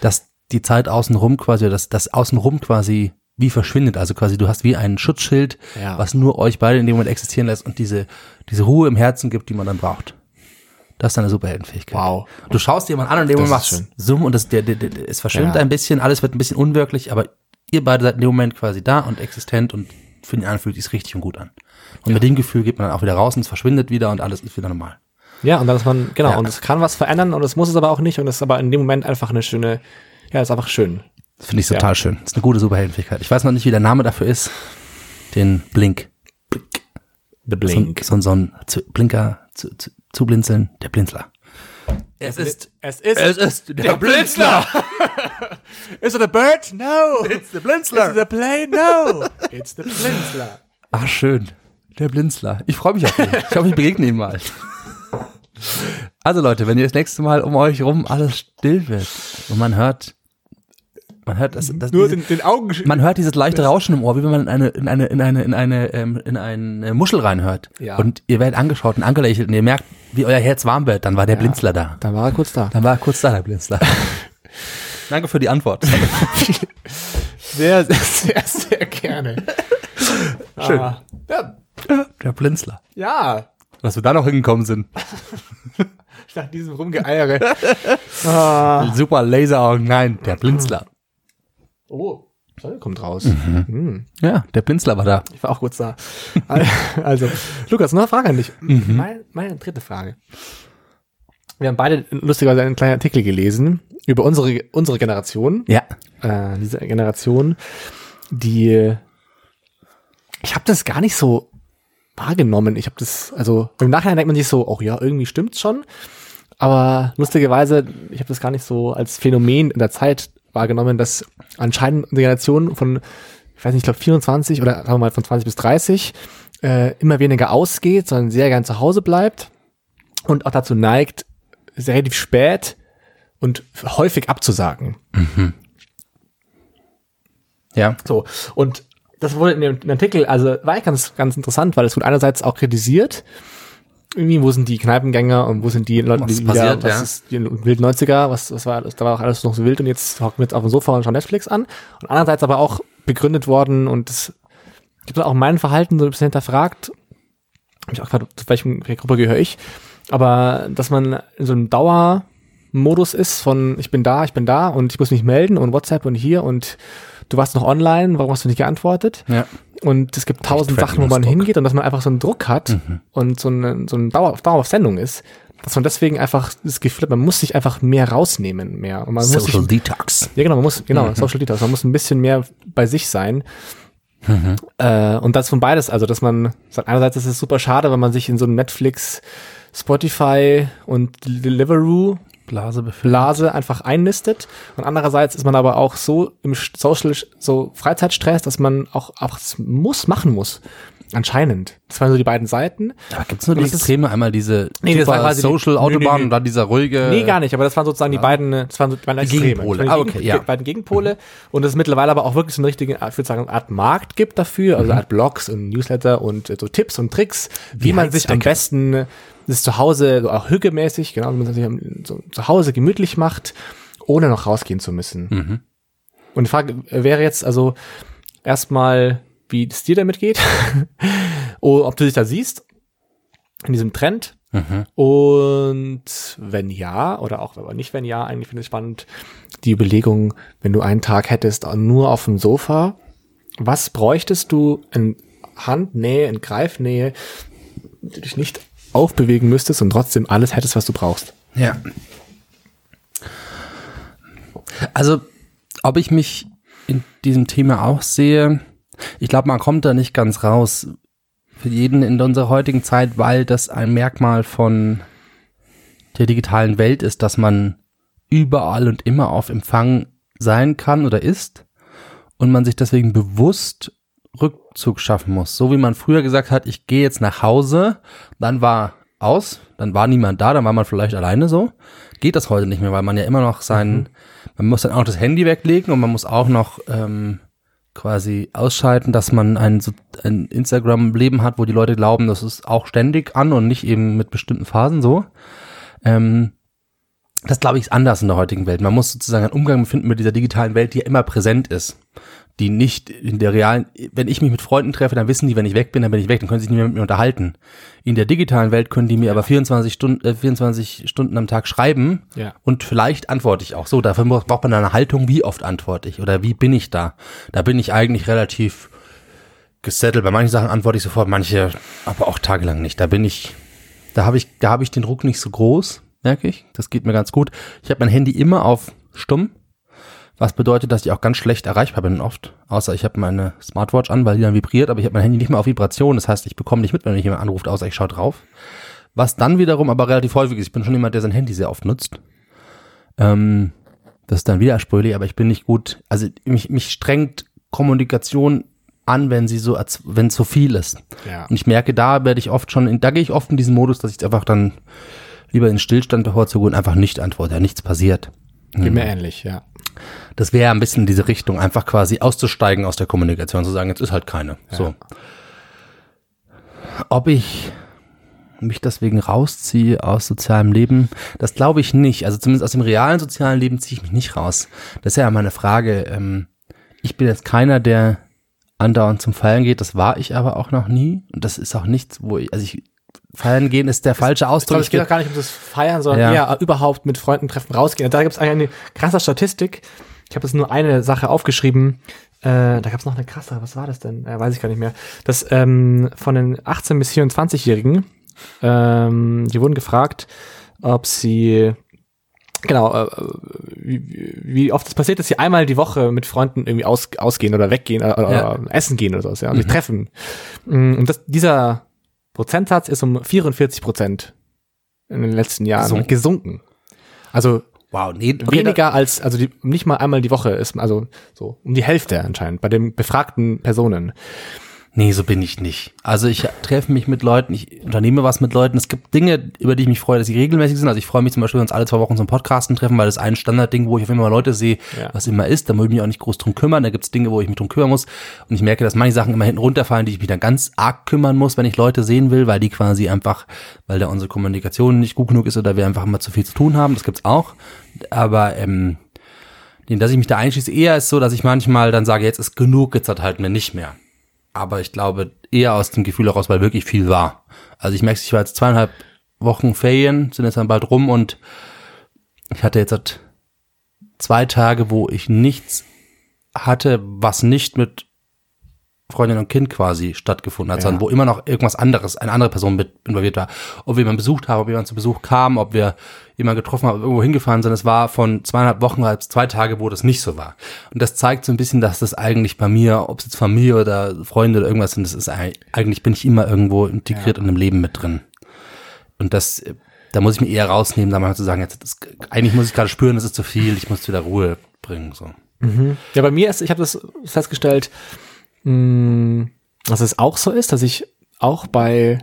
dass die Zeit außenrum quasi, dass das außenrum quasi wie verschwindet. Also quasi du hast wie ein Schutzschild, Ja. was nur euch beide in dem Moment existieren lässt und diese, diese Ruhe im Herzen gibt, die man dann braucht. Das ist deine Superheldenfähigkeit. Wow. Du schaust jemand an und in dem Moment machst. Summ und das, der, der, der, es verschwimmt Ja. ein bisschen, alles wird ein bisschen unwirklich, aber ihr beide seid in dem Moment quasi da und existent und für den einen fühlt sich richtig und gut an. Und mit dem Gefühl geht man dann auch wieder raus und es verschwindet wieder und alles ist wieder normal. Ja, und dann ist man, genau, Ja. und es kann was verändern und es muss es aber auch nicht und es ist aber in dem Moment einfach eine schöne, ja, ist einfach schön. Das finde ich Ja. total schön. Das ist eine gute Superheldenfähigkeit. Ich weiß noch nicht, wie der Name dafür ist. Den Blink. The So, ein- so, ein- so ein zu, Blinker zu, zu, zu blinzeln, der Blinzler. Es ist, Es ist, es ist der, Blinzler. Is it a bird? No. It's the Is Blinzler. it a plane? No. It's the Blinzler. Ach, schön. Der Blinzler. Ich freue mich auf ihn. Ich hoffe, ich begegne ihm mal. Also Leute, wenn ihr das nächste Mal um euch rum alles still wird und man hört, man hört das, das Nur diese, den, den Augen. man hört dieses leichte Rauschen im Ohr, wie wenn man in eine, in eine, in eine, in eine, ähm, in eine Muschel reinhört. Ja. Und ihr werdet angeschaut und angelächelt und ihr merkt, wie euer Herz warm wird, dann war der Blinzler da. Dann war er kurz da. Dann war kurz da, der Blinzler. Danke für die Antwort. Sehr, sehr, sehr, sehr gerne. Schön. Ah, ja. Der Blinzler. ja. Dass wir da noch hingekommen sind. Nach diesem Rumgeeiere. ah. Super Laseraugen. Nein, der Blinzler. Oh, Sonne kommt raus. Hm. Ja, der Blinzler war da. Ich war auch kurz da. Also, Lukas, noch eine Frage an dich. Meine, meine dritte Frage. Wir haben beide lustigerweise einen kleinen Artikel gelesen über unsere, unsere Generation. Ja. Äh, diese Generation, die ich habe das gar nicht so wahrgenommen. Ich habe das, also im Nachhinein denkt man sich so, oh ja, irgendwie stimmt's schon. Aber lustigerweise, ich habe das gar nicht so als Phänomen in der Zeit wahrgenommen, dass anscheinend eine Generation von, ich weiß nicht, ich glaube 24 oder sagen wir mal von 20 bis 30 äh, immer weniger ausgeht, sondern sehr gern zu Hause bleibt und auch dazu neigt, sehr relativ spät und häufig abzusagen. Ja. So, und das wurde in dem, Artikel, also war eigentlich ganz, ganz interessant, weil es wurde einerseits auch kritisiert, irgendwie, wo sind die Kneipengänger und wo sind die Leute, Was die ist wieder, passiert, was ja. ist die wild 90er, was, was war, alles- da war auch alles noch so wild und jetzt hocken wir jetzt auf dem Sofa und schauen Netflix an. Und andererseits aber auch begründet worden und das gibt auch mein Verhalten so ein bisschen hinterfragt. Hab ich auch gefragt, zu welchem, welcher Gruppe gehöre ich? Aber, dass man in so einem Dauermodus ist von, ich bin da, ich bin da und ich muss mich melden und WhatsApp und hier und du warst noch online, warum hast du nicht geantwortet? Ja. Und es gibt tausend Sachen, wo man hingeht und dass man einfach so einen Druck hat und so eine, so ein Dauer, Dauer auf Sendung ist, dass man deswegen einfach das Gefühl hat, man muss sich einfach mehr rausnehmen, mehr. Und man muss sich, Social Detox. ja genau, man muss, genau, Social Detox, man muss ein bisschen mehr bei sich sein. Äh, und das von beides, also dass man sagt, einerseits ist es super schade, wenn man sich in so einem Netflix, Spotify und Deliveroo Blase befüllt. Blase einfach einnistet. Und andererseits ist man aber auch so im Social, so Freizeitstress, dass man auch, auch muss, machen muss. Anscheinend. Das waren so die beiden Seiten. Aber gibt's nur die Extreme? Einmal diese Nee, das war quasi die- Social nee, Autobahn nee. und dann dieser ruhige. Nee, gar nicht, aber das waren sozusagen die beiden, das waren so die beiden Die Extreme. Gegenpole. Ah, die okay, Gegen- ja. die beiden Gegenpole. Und es mittlerweile aber auch wirklich so eine richtige, ich würde sagen, Art Markt gibt dafür, also eine Art Blogs und Newsletter und äh, so Tipps und Tricks, wie, man sich am besten das zu Hause, so auch hügemäßig, genau, wie man sich so zu Hause gemütlich macht, ohne noch rausgehen zu müssen. Und die Frage wäre jetzt also erstmal, wie es dir damit geht, oh, ob du dich da siehst in diesem Trend und wenn ja, oder auch aber nicht wenn ja, eigentlich finde ich spannend, die Überlegung, wenn du einen Tag hättest, nur auf dem Sofa, was bräuchtest du in Handnähe, in Greifnähe, du dich nicht aufbewegen müsstest und trotzdem alles hättest, was du brauchst? Ja. Also, ob ich mich in diesem Thema auch sehe, ich glaube, man kommt da nicht ganz raus. Für jeden in unserer heutigen Zeit, weil das ein Merkmal von der digitalen Welt ist, dass man überall und immer auf Empfang sein kann oder ist und man sich deswegen bewusst Rückzug schaffen muss. So wie man früher gesagt hat, ich gehe jetzt nach Hause, dann war aus, dann war niemand da, dann war man vielleicht alleine so. Geht das heute nicht mehr, weil man ja immer noch sein, man muss dann auch das Handy weglegen und man muss auch noch ähm, quasi ausschalten, dass man ein, ein Instagram-Leben hat, wo die Leute glauben, das ist auch ständig an und nicht eben mit bestimmten Phasen so. Ähm, das glaube ich ist anders in der heutigen Welt. Man muss sozusagen einen Umgang finden mit dieser digitalen Welt, die ja immer präsent ist. Die nicht in der realen, wenn ich mich mit Freunden treffe, dann wissen die, wenn ich weg bin, dann bin ich weg, dann können sie sich nicht mehr mit mir unterhalten. In der digitalen Welt können die mir aber 24 Stunden, äh, 24 Stunden am Tag schreiben Ja. und vielleicht antworte ich auch so. Dafür braucht braucht man eine Haltung, wie oft antworte ich oder wie bin ich da. Da bin ich eigentlich relativ gesettelt. Bei manchen Sachen antworte ich sofort, manche aber auch tagelang nicht. Da bin ich, da habe ich, da habe ich den Druck nicht so groß, merke ich. Das geht mir ganz gut. Ich habe mein Handy immer auf stumm, was bedeutet, dass ich auch ganz schlecht erreichbar bin oft. Außer ich habe meine Smartwatch an, weil die dann vibriert, aber ich habe mein Handy nicht mehr auf Vibration. Das heißt, ich bekomme nicht mit, wenn mich jemand anruft, außer ich schaue drauf. Was dann wiederum aber relativ häufig ist. Ich bin schon jemand, der sein Handy sehr oft nutzt. Ähm, das ist dann wieder spröhlich, aber ich bin nicht gut. Also mich, mich strengt Kommunikation an, wenn sie so, wenn es so viel ist. Ja. Und ich merke, da werde ich oft schon, in, da gehe ich oft in diesen Modus, dass ich einfach dann lieber in Stillstand bevorzuge und einfach nicht antworte, ja, nichts passiert. Geht mir ähnlich, ja. Das wäre ein bisschen diese Richtung, einfach quasi auszusteigen aus der Kommunikation, zu sagen, jetzt ist halt keine. So. Ob ich mich deswegen rausziehe aus sozialem Leben, das glaube ich nicht. Also zumindest aus dem realen sozialen Leben ziehe ich mich nicht raus. Das ist ja meine Frage. Ähm, ich bin jetzt keiner, der andauernd zum Feiern geht. Das war ich aber auch noch nie. Und das ist auch nichts, wo ich, also ich, feiern gehen ist der falsche Ich Ausdruck. glaube, es Ich geht geh- auch gar nicht um das Feiern, sondern Ja. eher überhaupt mit Freunden treffen, rausgehen. Da gibt es eine krasse Statistik. Ich habe jetzt nur eine Sache aufgeschrieben. Äh, da gab es noch eine krasse, was war das denn? Äh, weiß ich gar nicht mehr. Das ähm, von den 18 bis 24-Jährigen, ähm, die wurden gefragt, ob sie Genau, äh, wie, wie oft es passiert, dass sie einmal die Woche mit Freunden irgendwie aus, ausgehen oder weggehen äh, oder Ja. essen gehen oder sowas, ja, und sich treffen. Mm, Und das, dieser Prozentsatz ist um 44 Prozent in den letzten Jahren Gesunken. gesunken. Also wow, nee, okay, weniger als, also die, nicht mal einmal die Woche ist, also so um die Hälfte anscheinend bei den befragten Personen. Nee, so bin ich nicht. Also ich treffe mich mit Leuten, ich unternehme was mit Leuten. Es gibt Dinge, über die ich mich freue, dass sie regelmäßig sind. Also ich freue mich zum Beispiel, wenn wir uns alle zwei Wochen zum Podcasten treffen, weil das ist ein Standardding, wo ich auf immer Leute sehe, Ja. was immer ist. Da muss ich mich auch nicht groß drum kümmern. Da gibt's Dinge, wo ich mich drum kümmern muss. Und ich merke, dass manche Sachen immer hinten runterfallen, die ich mich dann ganz arg kümmern muss, wenn ich Leute sehen will, weil die quasi einfach, weil da unsere Kommunikation nicht gut genug ist oder wir einfach immer zu viel zu tun haben. Das gibt's auch. Aber ähm, den, dass ich mich da einschließe, eher ist so, dass ich manchmal dann sage, jetzt ist genug, jetzt hat halt mir nicht mehr. Aber ich glaube eher aus dem Gefühl heraus, weil wirklich viel war. Also ich merke, ich war jetzt zweieinhalb Wochen Ferien, sind jetzt dann bald rum und ich hatte jetzt seit zwei Tage, wo ich nichts hatte, was nicht mit Freundin und Kind quasi stattgefunden hat, Ja. sondern wo immer noch irgendwas anderes, eine andere Person mit involviert war. Ob wir jemanden besucht haben, ob jemand zu Besuch kam, ob wir jemanden getroffen haben, irgendwo hingefahren sind. Es war von zweieinhalb Wochen als zwei Tage, wo das nicht so war. Und das zeigt so ein bisschen, dass das eigentlich bei mir, ob es jetzt Familie oder Freunde oder irgendwas sind, das ist eigentlich, eigentlich bin ich immer irgendwo integriert in einem Leben mit drin. Und das, da muss ich mir eher rausnehmen, da mal zu sagen, jetzt, das, eigentlich muss ich gerade spüren, das ist zu viel, ich muss wieder Ruhe bringen, so. Ja, bei mir ist, ich habe das festgestellt, mh, dass es auch so ist, dass ich auch bei,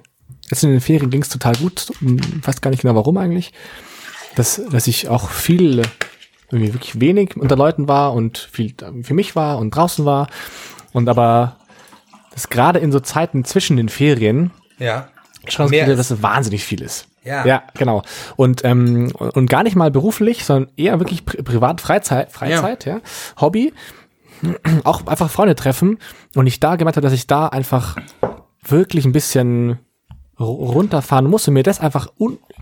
jetzt in den Ferien ging es total gut, weiß gar nicht genau warum eigentlich, dass, dass ich auch viel, irgendwie wirklich wenig unter Leuten war und viel für mich war und draußen war und aber das gerade in so Zeiten zwischen den Ferien Ja. schon ist- dass es wahnsinnig viel ist. Ja. Ja, genau. Und, ähm, und gar nicht mal beruflich, sondern eher wirklich pri privat, Freizeit, Freizeit, ja. Hobby. Auch einfach Freunde treffen. Und ich da gemerkt habe, dass ich da einfach wirklich ein bisschen ru- runterfahren muss und mir das einfach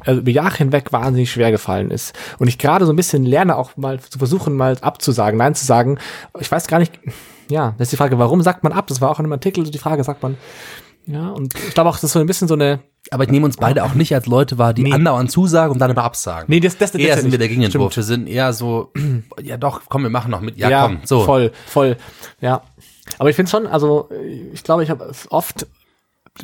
also über Jahre hinweg wahnsinnig schwer gefallen ist. Und ich gerade so ein bisschen lerne, auch mal zu versuchen, mal abzusagen, nein zu sagen. Ich weiß gar nicht, ja, das ist die Frage, warum sagt man ab? Das war auch in einem Artikel die Frage, sagt man, ja, und ich glaube auch, das ist so ein bisschen so eine, Aber ich nehme uns beide auch nicht als Leute wahr, die Nee. andauernd zusagen und dann aber absagen. nee, das, das, das eher ja sind wir der Gegenentwurf. Wir sind eher so, ja doch, komm, wir machen noch mit. Ja, komm, so. voll, voll, ja. Aber ich finde schon, also ich glaube, ich habe oft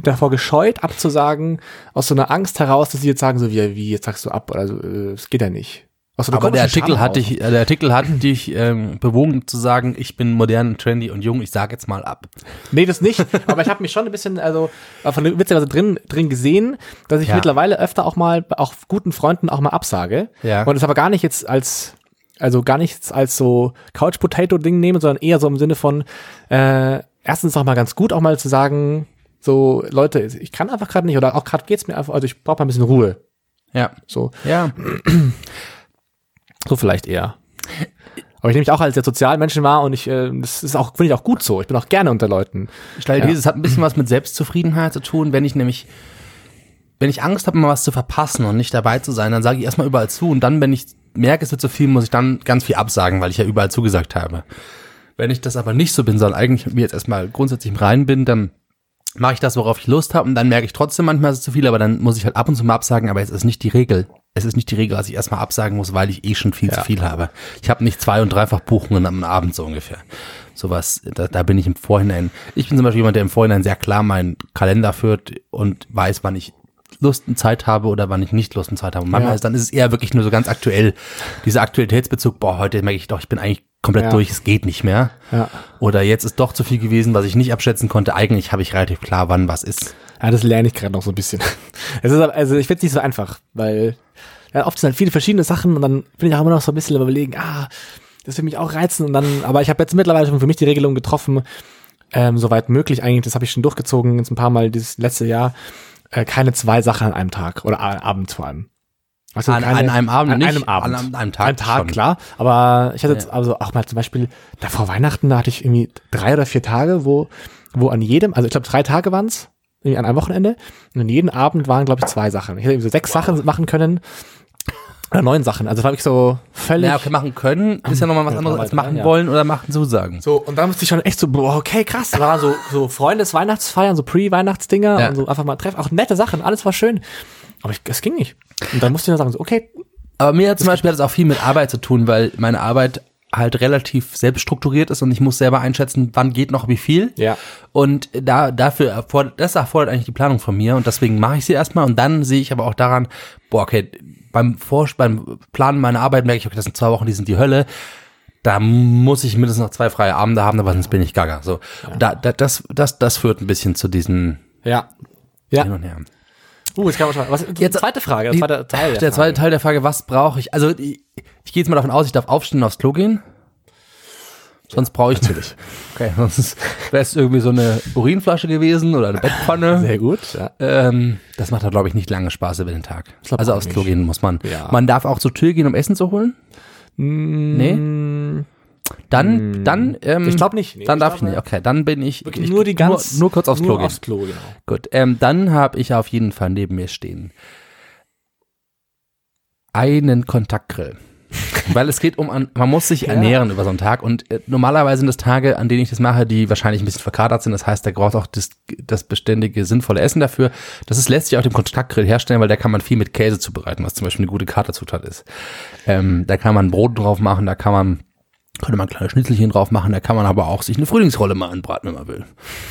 davor gescheut, abzusagen, aus so einer Angst heraus, dass sie jetzt sagen, so wie, wie jetzt sagst du ab, oder so, äh, es geht ja nicht. Aus so einer Aber der komischen Artikel hat dich, äh, der Artikel hat dich ähm, bewogen zu sagen, ich bin modern, trendy und jung, ich sage jetzt mal ab. Nee, das nicht. Aber ich habe mich schon ein bisschen, also äh, von der- witzigerweise drin, drin gesehen, dass ich Ja. mittlerweile öfter auch mal, auch guten Freunden auch mal absage. Ja. Und es aber gar nicht jetzt als, also gar nichts als so Couch Potato Ding nehme, sondern eher so im Sinne von, äh, erstens auch mal ganz gut auch mal zu sagen, so Leute, ich kann einfach gerade nicht oder auch gerade geht's mir einfach, also ich brauche mal ein bisschen Ruhe. Ja. So, Ja. so vielleicht eher. Aber ich nehme mich auch als sehr sozial Menschen wahr und ich, äh, das ist auch, finde ich auch gut so. Ich bin auch gerne unter Leuten. Steil Ja. dieses hat ein bisschen was mit Selbstzufriedenheit zu tun. Wenn ich nämlich, wenn ich Angst habe, mal was zu verpassen und nicht dabei zu sein, dann sage ich erstmal überall zu und dann, wenn ich merke, es wird zu viel, muss ich dann ganz viel absagen, weil ich ja überall zugesagt habe. Wenn ich das aber nicht so bin, sondern eigentlich mit mir jetzt erstmal grundsätzlich im Rein bin, dann mache ich das, worauf ich Lust habe und dann merke ich trotzdem manchmal, es ist zu viel, aber dann muss ich halt ab und zu mal absagen, aber es ist nicht die Regel. Es ist nicht die Regel, dass ich erstmal absagen muss, weil ich eh schon viel Ja. zu viel habe. Ich habe nicht zwei- und dreifach Buchungen am Abend so ungefähr. Sowas, da, da bin ich im Vorhinein. Ich bin zum Beispiel jemand, der im Vorhinein sehr klar meinen Kalender führt und weiß, wann ich Lust und Zeit habe oder wann ich nicht Lust und Zeit habe. Und manchmal Ja. ist, dann ist es eher wirklich nur so ganz aktuell. Dieser Aktualitätsbezug, boah, heute merke ich doch, ich bin eigentlich komplett Ja. durch, es geht nicht mehr. Ja. Oder jetzt ist doch zu viel gewesen, was ich nicht abschätzen konnte. Eigentlich habe ich relativ klar, wann was ist. Ja, das lerne ich gerade noch so ein bisschen. Es ist aber, also ich finde es nicht so einfach, weil ja, oft sind halt viele verschiedene Sachen und dann bin ich auch immer noch so ein bisschen überlegen, ah, das will mich auch reizen und dann, aber ich habe jetzt mittlerweile schon für mich die Regelung getroffen, ähm, soweit möglich eigentlich, das habe ich schon durchgezogen, jetzt ein paar Mal dieses letzte Jahr, äh, keine zwei Sachen an einem Tag oder abends vor allem. Also An- keine- an einem Abend an nicht, einem Abend. an einem Tag Ein Tag, schon. klar. Aber ich hatte jetzt Ja. also auch mal zum Beispiel, da vor Weihnachten, da hatte ich irgendwie drei oder vier Tage, wo, wo an jedem, also ich glaube drei Tage waren's irgendwie an einem Wochenende. Und an jedem Abend waren, glaube ich, zwei Sachen. Ich hätte irgendwie so sechs Sachen machen können. Oder neun Sachen. Also habe ich so völlig. Ja, okay, machen können ist ja nochmal was anderes als machen ja. wollen oder machen zusagen. So, und da musste ich schon echt so, boah, okay, krass. Da waren so, so Freundes-Weihnachtsfeiern, so Pre-Weihnachtsdinger Ja. und so einfach mal treffen. Auch nette Sachen, alles war schön. Aber es ging nicht. Und dann musste ich nur sagen, so, okay, Aber mir hat zum Beispiel hat es auch viel mit Arbeit zu tun, weil meine Arbeit halt relativ selbst strukturiert ist und ich muss selber einschätzen, wann geht noch wie viel. Ja. Und da dafür erfordert, das erfordert eigentlich die Planung von mir und deswegen mache ich sie erstmal und dann sehe ich aber auch daran, boah, okay, beim Vor beim Planen meiner Arbeit merke ich, okay, das sind zwei Wochen, die sind die Hölle. Da muss ich mindestens noch zwei freie Abende haben, aber sonst bin ich gaga. So, da, da, das, das, das führt ein bisschen zu diesen ja. Hin Ja. und Her. Uh, jetzt kann man schon, was, Jetzt- zweite Frage, der zweite Teil. Der zweite Teil der Frage, was brauche ich? Also ich, ich gehe jetzt mal davon aus, ich darf aufstehen und aufs Klo gehen. Sonst brauche ich natürlich. Okay, sonst wäre es irgendwie so eine Urinflasche gewesen oder eine Bettpfanne. Sehr gut, ja. Ähm, das macht da glaube ich nicht lange Spaß über den Tag. Also aufs Klo gehen muss man. Ja. Man darf auch zur Tür gehen, um Essen zu holen. Nee. Dann, dann, ähm, Ich glaube nicht. Nee, dann darf ich nicht. Okay, dann bin ich, Wirklich ich nur die ganz, nur, nur kurz aufs Klo nur gehen. aufs Klo, genau. Gut, ähm, dann habe ich auf jeden Fall neben mir stehen einen Kontaktgrill. Weil es geht um, an, man muss sich ernähren über so einen Tag und äh, normalerweise sind es Tage, an denen ich das mache, die wahrscheinlich ein bisschen verkatert sind. Das heißt, da braucht auch das, das beständige, sinnvolle Essen dafür. Das ist, lässt sich auf dem Kontaktgrill herstellen, weil da kann man viel mit Käse zubereiten, was zum Beispiel eine gute Katerzutat ist. Ähm, da kann man Brot drauf machen, da kann man könnte man kleine Schnitzelchen drauf machen, da kann man aber auch sich eine Frühlingsrolle mal anbraten, wenn man will.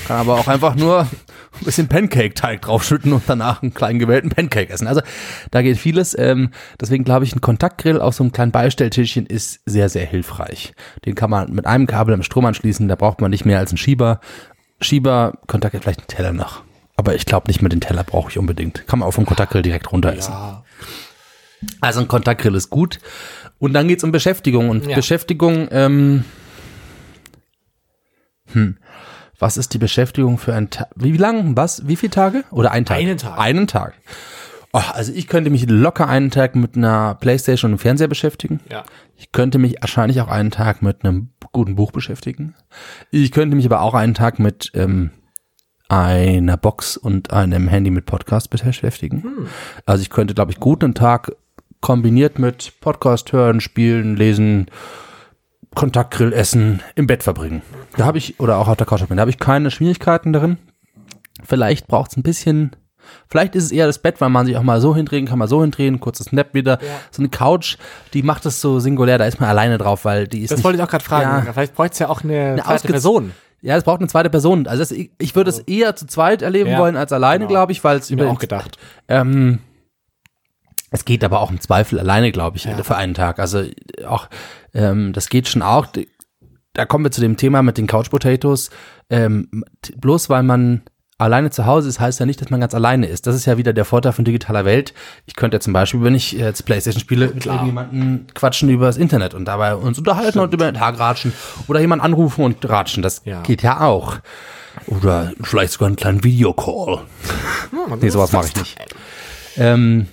Kann aber auch einfach nur ein bisschen Pancake-Teig draufschütten und danach einen kleinen gewählten Pancake essen. Also da geht vieles. Ähm, deswegen glaube ich, ein Kontaktgrill auf so einem kleinen Beistelltischchen ist sehr, sehr hilfreich. Den kann man mit einem Kabel am Strom anschließen, da braucht man nicht mehr als einen Schieber. Schieber, Kontakt, vielleicht einen Teller noch. Aber ich glaube nicht mehr den Teller brauche ich unbedingt. Kann man auch vom Kontaktgrill direkt runter essen. Ja. Also ein Kontaktgrill ist gut. Und dann geht's um Beschäftigung. Und Ja. Beschäftigung, ähm, hm, was ist die Beschäftigung für einen Tag? Wie lang? Was? Wie viele Tage? Oder ein Tag? Einen Tag. Einen Tag. Oh, also ich könnte mich locker einen Tag mit einer Playstation und einem Fernseher beschäftigen. Ja. Ich könnte mich wahrscheinlich auch einen Tag mit einem guten Buch beschäftigen. Ich könnte mich aber auch einen Tag mit ähm, einer Box und einem Handy mit Podcast beschäftigen. Also ich könnte, glaube ich, gut einen Tag kombiniert mit Podcast hören, spielen, lesen, Kontaktgrill essen, im Bett verbringen. Da habe ich, oder auch auf der Couch verbringen, da habe ich keine Schwierigkeiten darin. Vielleicht braucht es ein bisschen, vielleicht ist es eher das Bett, weil man sich auch mal so hindrehen kann, mal so hindrehen, kurzes Nap wieder. So eine Couch, die macht es so singulär, da ist man alleine drauf, weil die ist Das nicht, wollte ich auch gerade fragen. Ja. Vielleicht bräuchte es ja auch eine, zweite ausgez- Person. Ja, es braucht eine zweite Person. Also das, ich, ich würde es eher zu zweit erleben Ja, wollen als alleine, genau. glaube ich, weil es über mir auch gedacht. ähm, es geht aber auch im Zweifel alleine, glaube ich, für einen Tag. Also auch, ähm, das geht schon auch. Da kommen wir zu dem Thema mit den Couch Potatoes. Ähm, bloß weil man alleine zu Hause ist, heißt ja nicht, dass man ganz alleine ist. Das ist ja wieder der Vorteil von digitaler Welt. Ich könnte zum Beispiel, wenn ich jetzt Playstation spiele, mit irgendjemandem quatschen über das Internet und dabei uns unterhalten und über den Tag ratschen oder jemanden anrufen und ratschen. Das Ja. geht ja auch. Oder vielleicht sogar einen kleinen Videocall. Nee, sowas mache ich nicht. Ähm,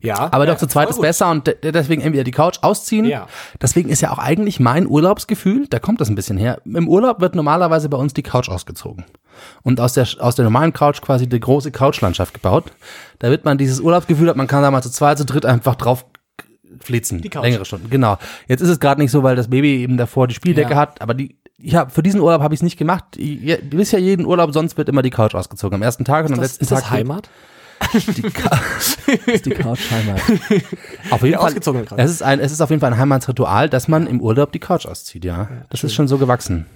Ja. aber ja, doch zu zweit ist besser und de- deswegen entweder die Couch ausziehen. Ja. Deswegen ist ja auch eigentlich mein Urlaubsgefühl, da kommt das ein bisschen her. Im Urlaub wird normalerweise bei uns die Couch ausgezogen. Und aus der, aus der normalen Couch quasi die große Couchlandschaft gebaut. Da wird man dieses Urlaubsgefühl hat, man kann da mal zu zweit, zu dritt einfach drauf flitzen. Die Couch. Längere Stunden. Genau. Jetzt ist es gerade nicht so, weil das Baby eben davor die Spieldecke Ja. hat, aber die, ich hab, für diesen Urlaub habe ich es nicht gemacht. Ja jeden Urlaub, sonst wird immer die Couch ausgezogen. Am ersten Tag und am letzten ist das Tag. Heimat? Die, ist die Couch Heimat. Auf jeden Fall. Es ist, ein, es ist auf jeden Fall ein Heiratsritual, dass man im Urlaub die Couch auszieht, ja. Das ist schon so gewachsen.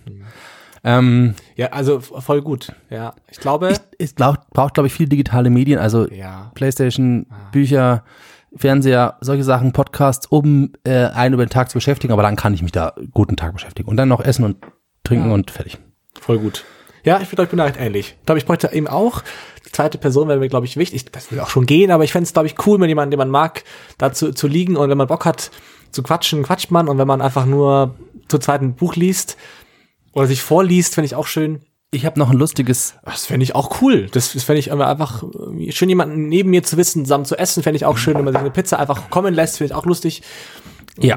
Ähm, Ja, also voll gut. Ja, ich glaube. es braucht, braucht glaube ich, viel digitale Medien, also ja. Playstation, Ah. Bücher, Fernseher, solche Sachen, Podcasts, um äh, einen über den Tag zu beschäftigen, aber dann kann ich mich da guten Tag beschäftigen. Und dann noch essen und trinken Ja. und fertig. Voll gut. Ja, ich glaube, ich bin da recht ähnlich. Ich glaube, ich bräuchte eben auch, die zweite Person wäre mir, glaube ich, wichtig. Das würde auch schon gehen, aber ich fände es, glaube ich, cool, wenn jemand, den man mag, da zu, zu liegen und wenn man Bock hat zu quatschen, quatscht man und wenn man einfach nur zu zweiten Buch liest oder sich vorliest, finde ich auch schön. Ich habe noch ein lustiges, Das fände ich auch cool. Das, das fände ich einfach irgendwie schön, jemanden neben mir zu wissen, zusammen zu essen, fände ich auch schön, wenn man sich eine Pizza einfach kommen lässt, finde ich auch lustig. Ja,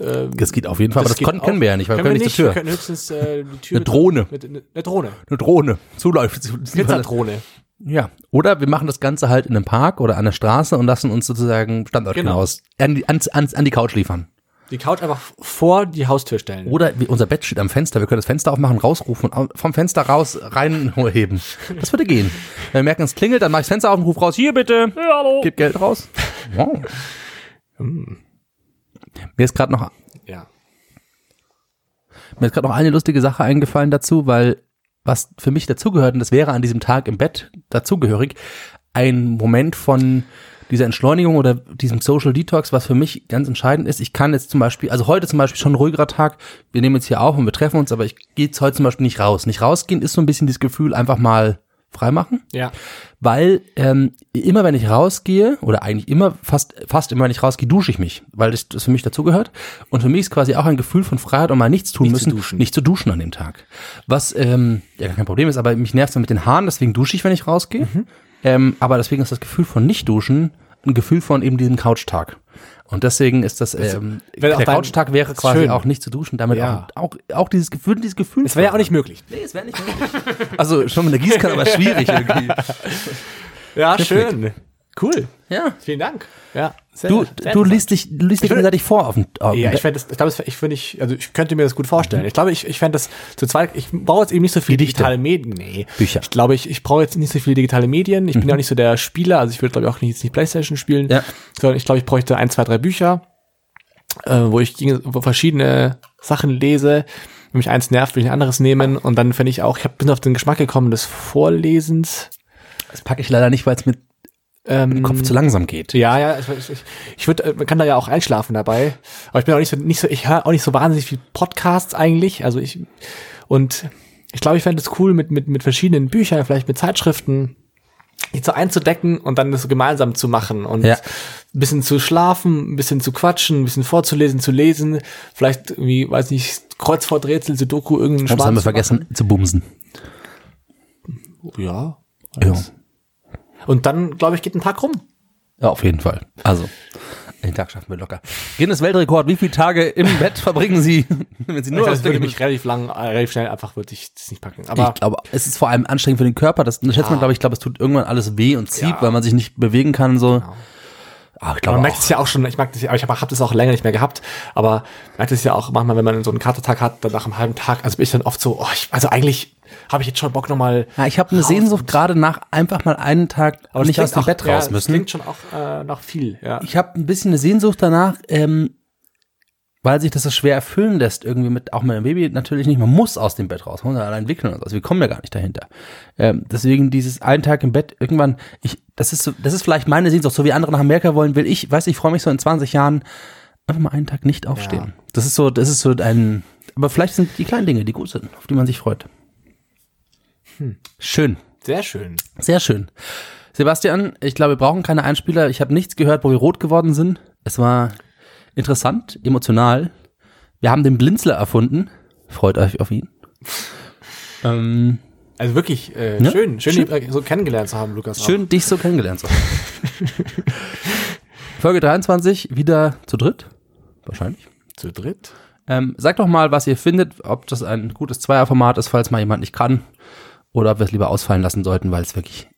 Äh, das geht auf jeden Fall, aber das können, auch. können wir ja nicht, weil wir können nicht zur Wir Tür. können höchstens äh, die Tür Eine mit- Drohne. Mit, eine, eine Drohne. Eine Drohne, zuläuft. Pizzadrohne. Ja, oder wir machen das Ganze halt in einem Park oder an der Straße und lassen uns sozusagen Standort Genau. hinaus an die, ans, ans, an die Couch liefern. Die Couch einfach vor die Haustür stellen. Oder wie, unser Bett steht am Fenster, wir können das Fenster aufmachen, rausrufen und vom Fenster raus reinheben. Das würde gehen. Wenn wir merken, es klingelt, dann mach ich das Fenster auf und ruf raus, hier bitte, Ja, hallo. gib Geld raus. Wow. Hm. Mir ist gerade noch, Ja. mir ist gerade noch eine lustige Sache eingefallen dazu, weil was für mich dazugehört, und das wäre an diesem Tag im Bett dazugehörig, ein Moment von dieser Entschleunigung oder diesem Social Detox, was für mich ganz entscheidend ist. Ich kann jetzt zum Beispiel, also heute zum Beispiel schon ein ruhigerer Tag, wir nehmen jetzt hier auf und wir treffen uns, aber ich gehe jetzt heute zum Beispiel nicht raus. Nicht rausgehen ist so ein bisschen dieses Gefühl, einfach mal freimachen, Ja. weil ähm, immer wenn ich rausgehe, oder eigentlich immer, fast, fast immer wenn ich rausgehe, dusche ich mich, weil das, das für mich dazugehört. Und für mich ist quasi auch ein Gefühl von Freiheit und mal nichts tun Nicht zu müssen, duschen. nicht zu duschen an dem Tag. Was ähm, ja kein Problem ist, aber mich nervt es mit den Haaren, deswegen dusche ich, wenn ich rausgehe. Mhm. Ähm, aber deswegen ist das Gefühl von nicht duschen ein Gefühl von eben diesem Couchtag. Und deswegen ist das, ähm, auch der Couchtag wäre quasi schön. auch nicht zu duschen, damit Ja. auch, auch, auch dieses Gefühl, dieses Gefühl. Das wäre ja auch nicht möglich. Nee, es wäre nicht möglich. Also schon mit der Gießkanne, aber schwierig irgendwie. Ja, Knifflig. schön. Cool. Ja. Vielen Dank. Ja. Sehr, Du, sehr du liest dich, du liest dich gegenseitig vor auf dem, auf Ja, ich das, ich glaube, ich finde ich, also ich könnte mir das gut vorstellen. Ich glaube, ich, ich fände das zu zweit, ich brauche jetzt eben nicht so viel Gedichte. digitale Medien. Nee. Bücher. Ich glaube, ich, ich brauche jetzt nicht so viele digitale Medien. Ich bin ja auch nicht so der Spieler, also ich würde glaube ich auch nicht, jetzt nicht Playstation spielen, Ja. sondern ich glaube, ich bräuchte ein, zwei, drei Bücher, äh, wo ich gegen- wo verschiedene Sachen lese. Wenn mich eins nervt, will ich ein anderes nehmen. Und dann finde ich auch, ich hab, bin auf den Geschmack gekommen des Vorlesens. Das packe ich leider nicht, weil es mit Ähm, dem Kopf zu langsam geht. ja, ja, ich, ich, ich würde, man kann da ja auch einschlafen dabei. Aber ich bin auch nicht so, nicht so, ich höre auch nicht so wahnsinnig viel Podcasts eigentlich. Also ich, und ich glaube, ich fände es cool, mit, mit, mit verschiedenen Büchern, vielleicht mit Zeitschriften, die so einzudecken und dann das so gemeinsam zu machen und Ja. ein bisschen zu schlafen, ein bisschen zu quatschen, ein bisschen vorzulesen, zu lesen, vielleicht irgendwie, weiß nicht, Kreuzworträtsel, Sudoku, irgendeinen Das haben wir vergessen zu bumsen. Ja. Ja. Und dann, glaube ich, geht ein Tag rum. ja, auf jeden Fall. Also, den Tag schaffen wir locker. Guinness Weltrekord, wie viele Tage im Bett verbringen Sie, wenn Sie Nur das würde mich relativ lang, äh, relativ schnell einfach würde ich das nicht packen. Aber Ich glaube, es ist vor allem anstrengend für den Körper. Das schätzt man, Ja. glaube ich, glaube, es tut irgendwann alles weh und zieht, Ja. weil man sich nicht bewegen kann so. Ah, ich glaube Man merkt es ja auch schon, ich mag das ja, aber ich habe hab das auch länger nicht mehr gehabt, aber man merkt es ja auch manchmal, wenn man so einen Katertag hat, dann nach einem halben Tag, also bin ich dann oft so, oh, ich, also eigentlich habe ich jetzt schon Bock nochmal. Ja, ich habe eine Sehnsucht gerade nach einfach mal einen Tag nicht aus dem Bett raus Das müssen. klingt schon auch äh, nach viel, ja. ich habe ein bisschen eine Sehnsucht danach, ähm, weil sich das so schwer erfüllen lässt, irgendwie mit, auch mit einem Baby natürlich nicht. Man muss aus dem Bett raus, man muss allein entwickeln und so. Also wir kommen ja gar nicht dahinter. Ähm, deswegen dieses einen Tag im Bett, irgendwann, ich, das ist so, das ist vielleicht meine Sehnsucht, so wie andere nach Amerika wollen, will ich, weiß ich, freue mich so in 20 Jahren einfach mal einen Tag nicht aufstehen. Das ist so, das ist so ein, aber vielleicht sind die kleinen Dinge, die gut sind, auf die man sich freut. Schön. Sehr schön. Sehr schön. Sebastian, ich glaube, wir brauchen keine Einspieler. Ich habe nichts gehört, wo wir rot geworden sind. Es war interessant, emotional. Wir haben den Blinzler erfunden. Freut euch auf ihn. ähm, Also wirklich äh, Ja, schön, schön, schön. die, äh, so kennengelernt zu haben, Lukas. auch. schön, dich so kennengelernt zu haben. Folge 23, wieder zu dritt. Wahrscheinlich. Zu dritt. Ähm, sagt doch mal, was ihr findet, ob das ein gutes Zweierformat ist, falls mal jemand nicht kann. Oder ob wir es lieber ausfallen lassen sollten, weil es wirklich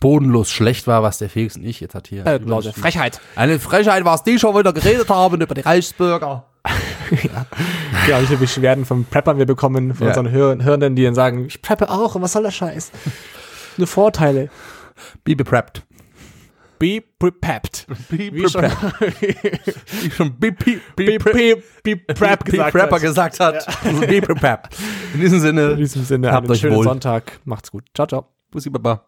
bodenlos schlecht war, was der Felix und ich jetzt hat hier. Äh, Leute, Frechheit. Eine Frechheit, was die schon wieder geredet haben über die Reichsbürger. Ja, wie viele Beschwerden von Preppern wir bekommen, von Ja. unseren Hör Hörenden, die dann sagen, ich preppe auch und was soll der Scheiß? Nur Vorteile. Be prepped. Be prepared. Be Wie schon, Wie schon Be, be, be, be, be prep gesagt Prepper hat. gesagt hat. Also be prepared. In diesem Sinne, In diesem Sinne, Habt einen euch schönen wohl. Sonntag. Macht's gut. Ciao, ciao. Bussi Baba.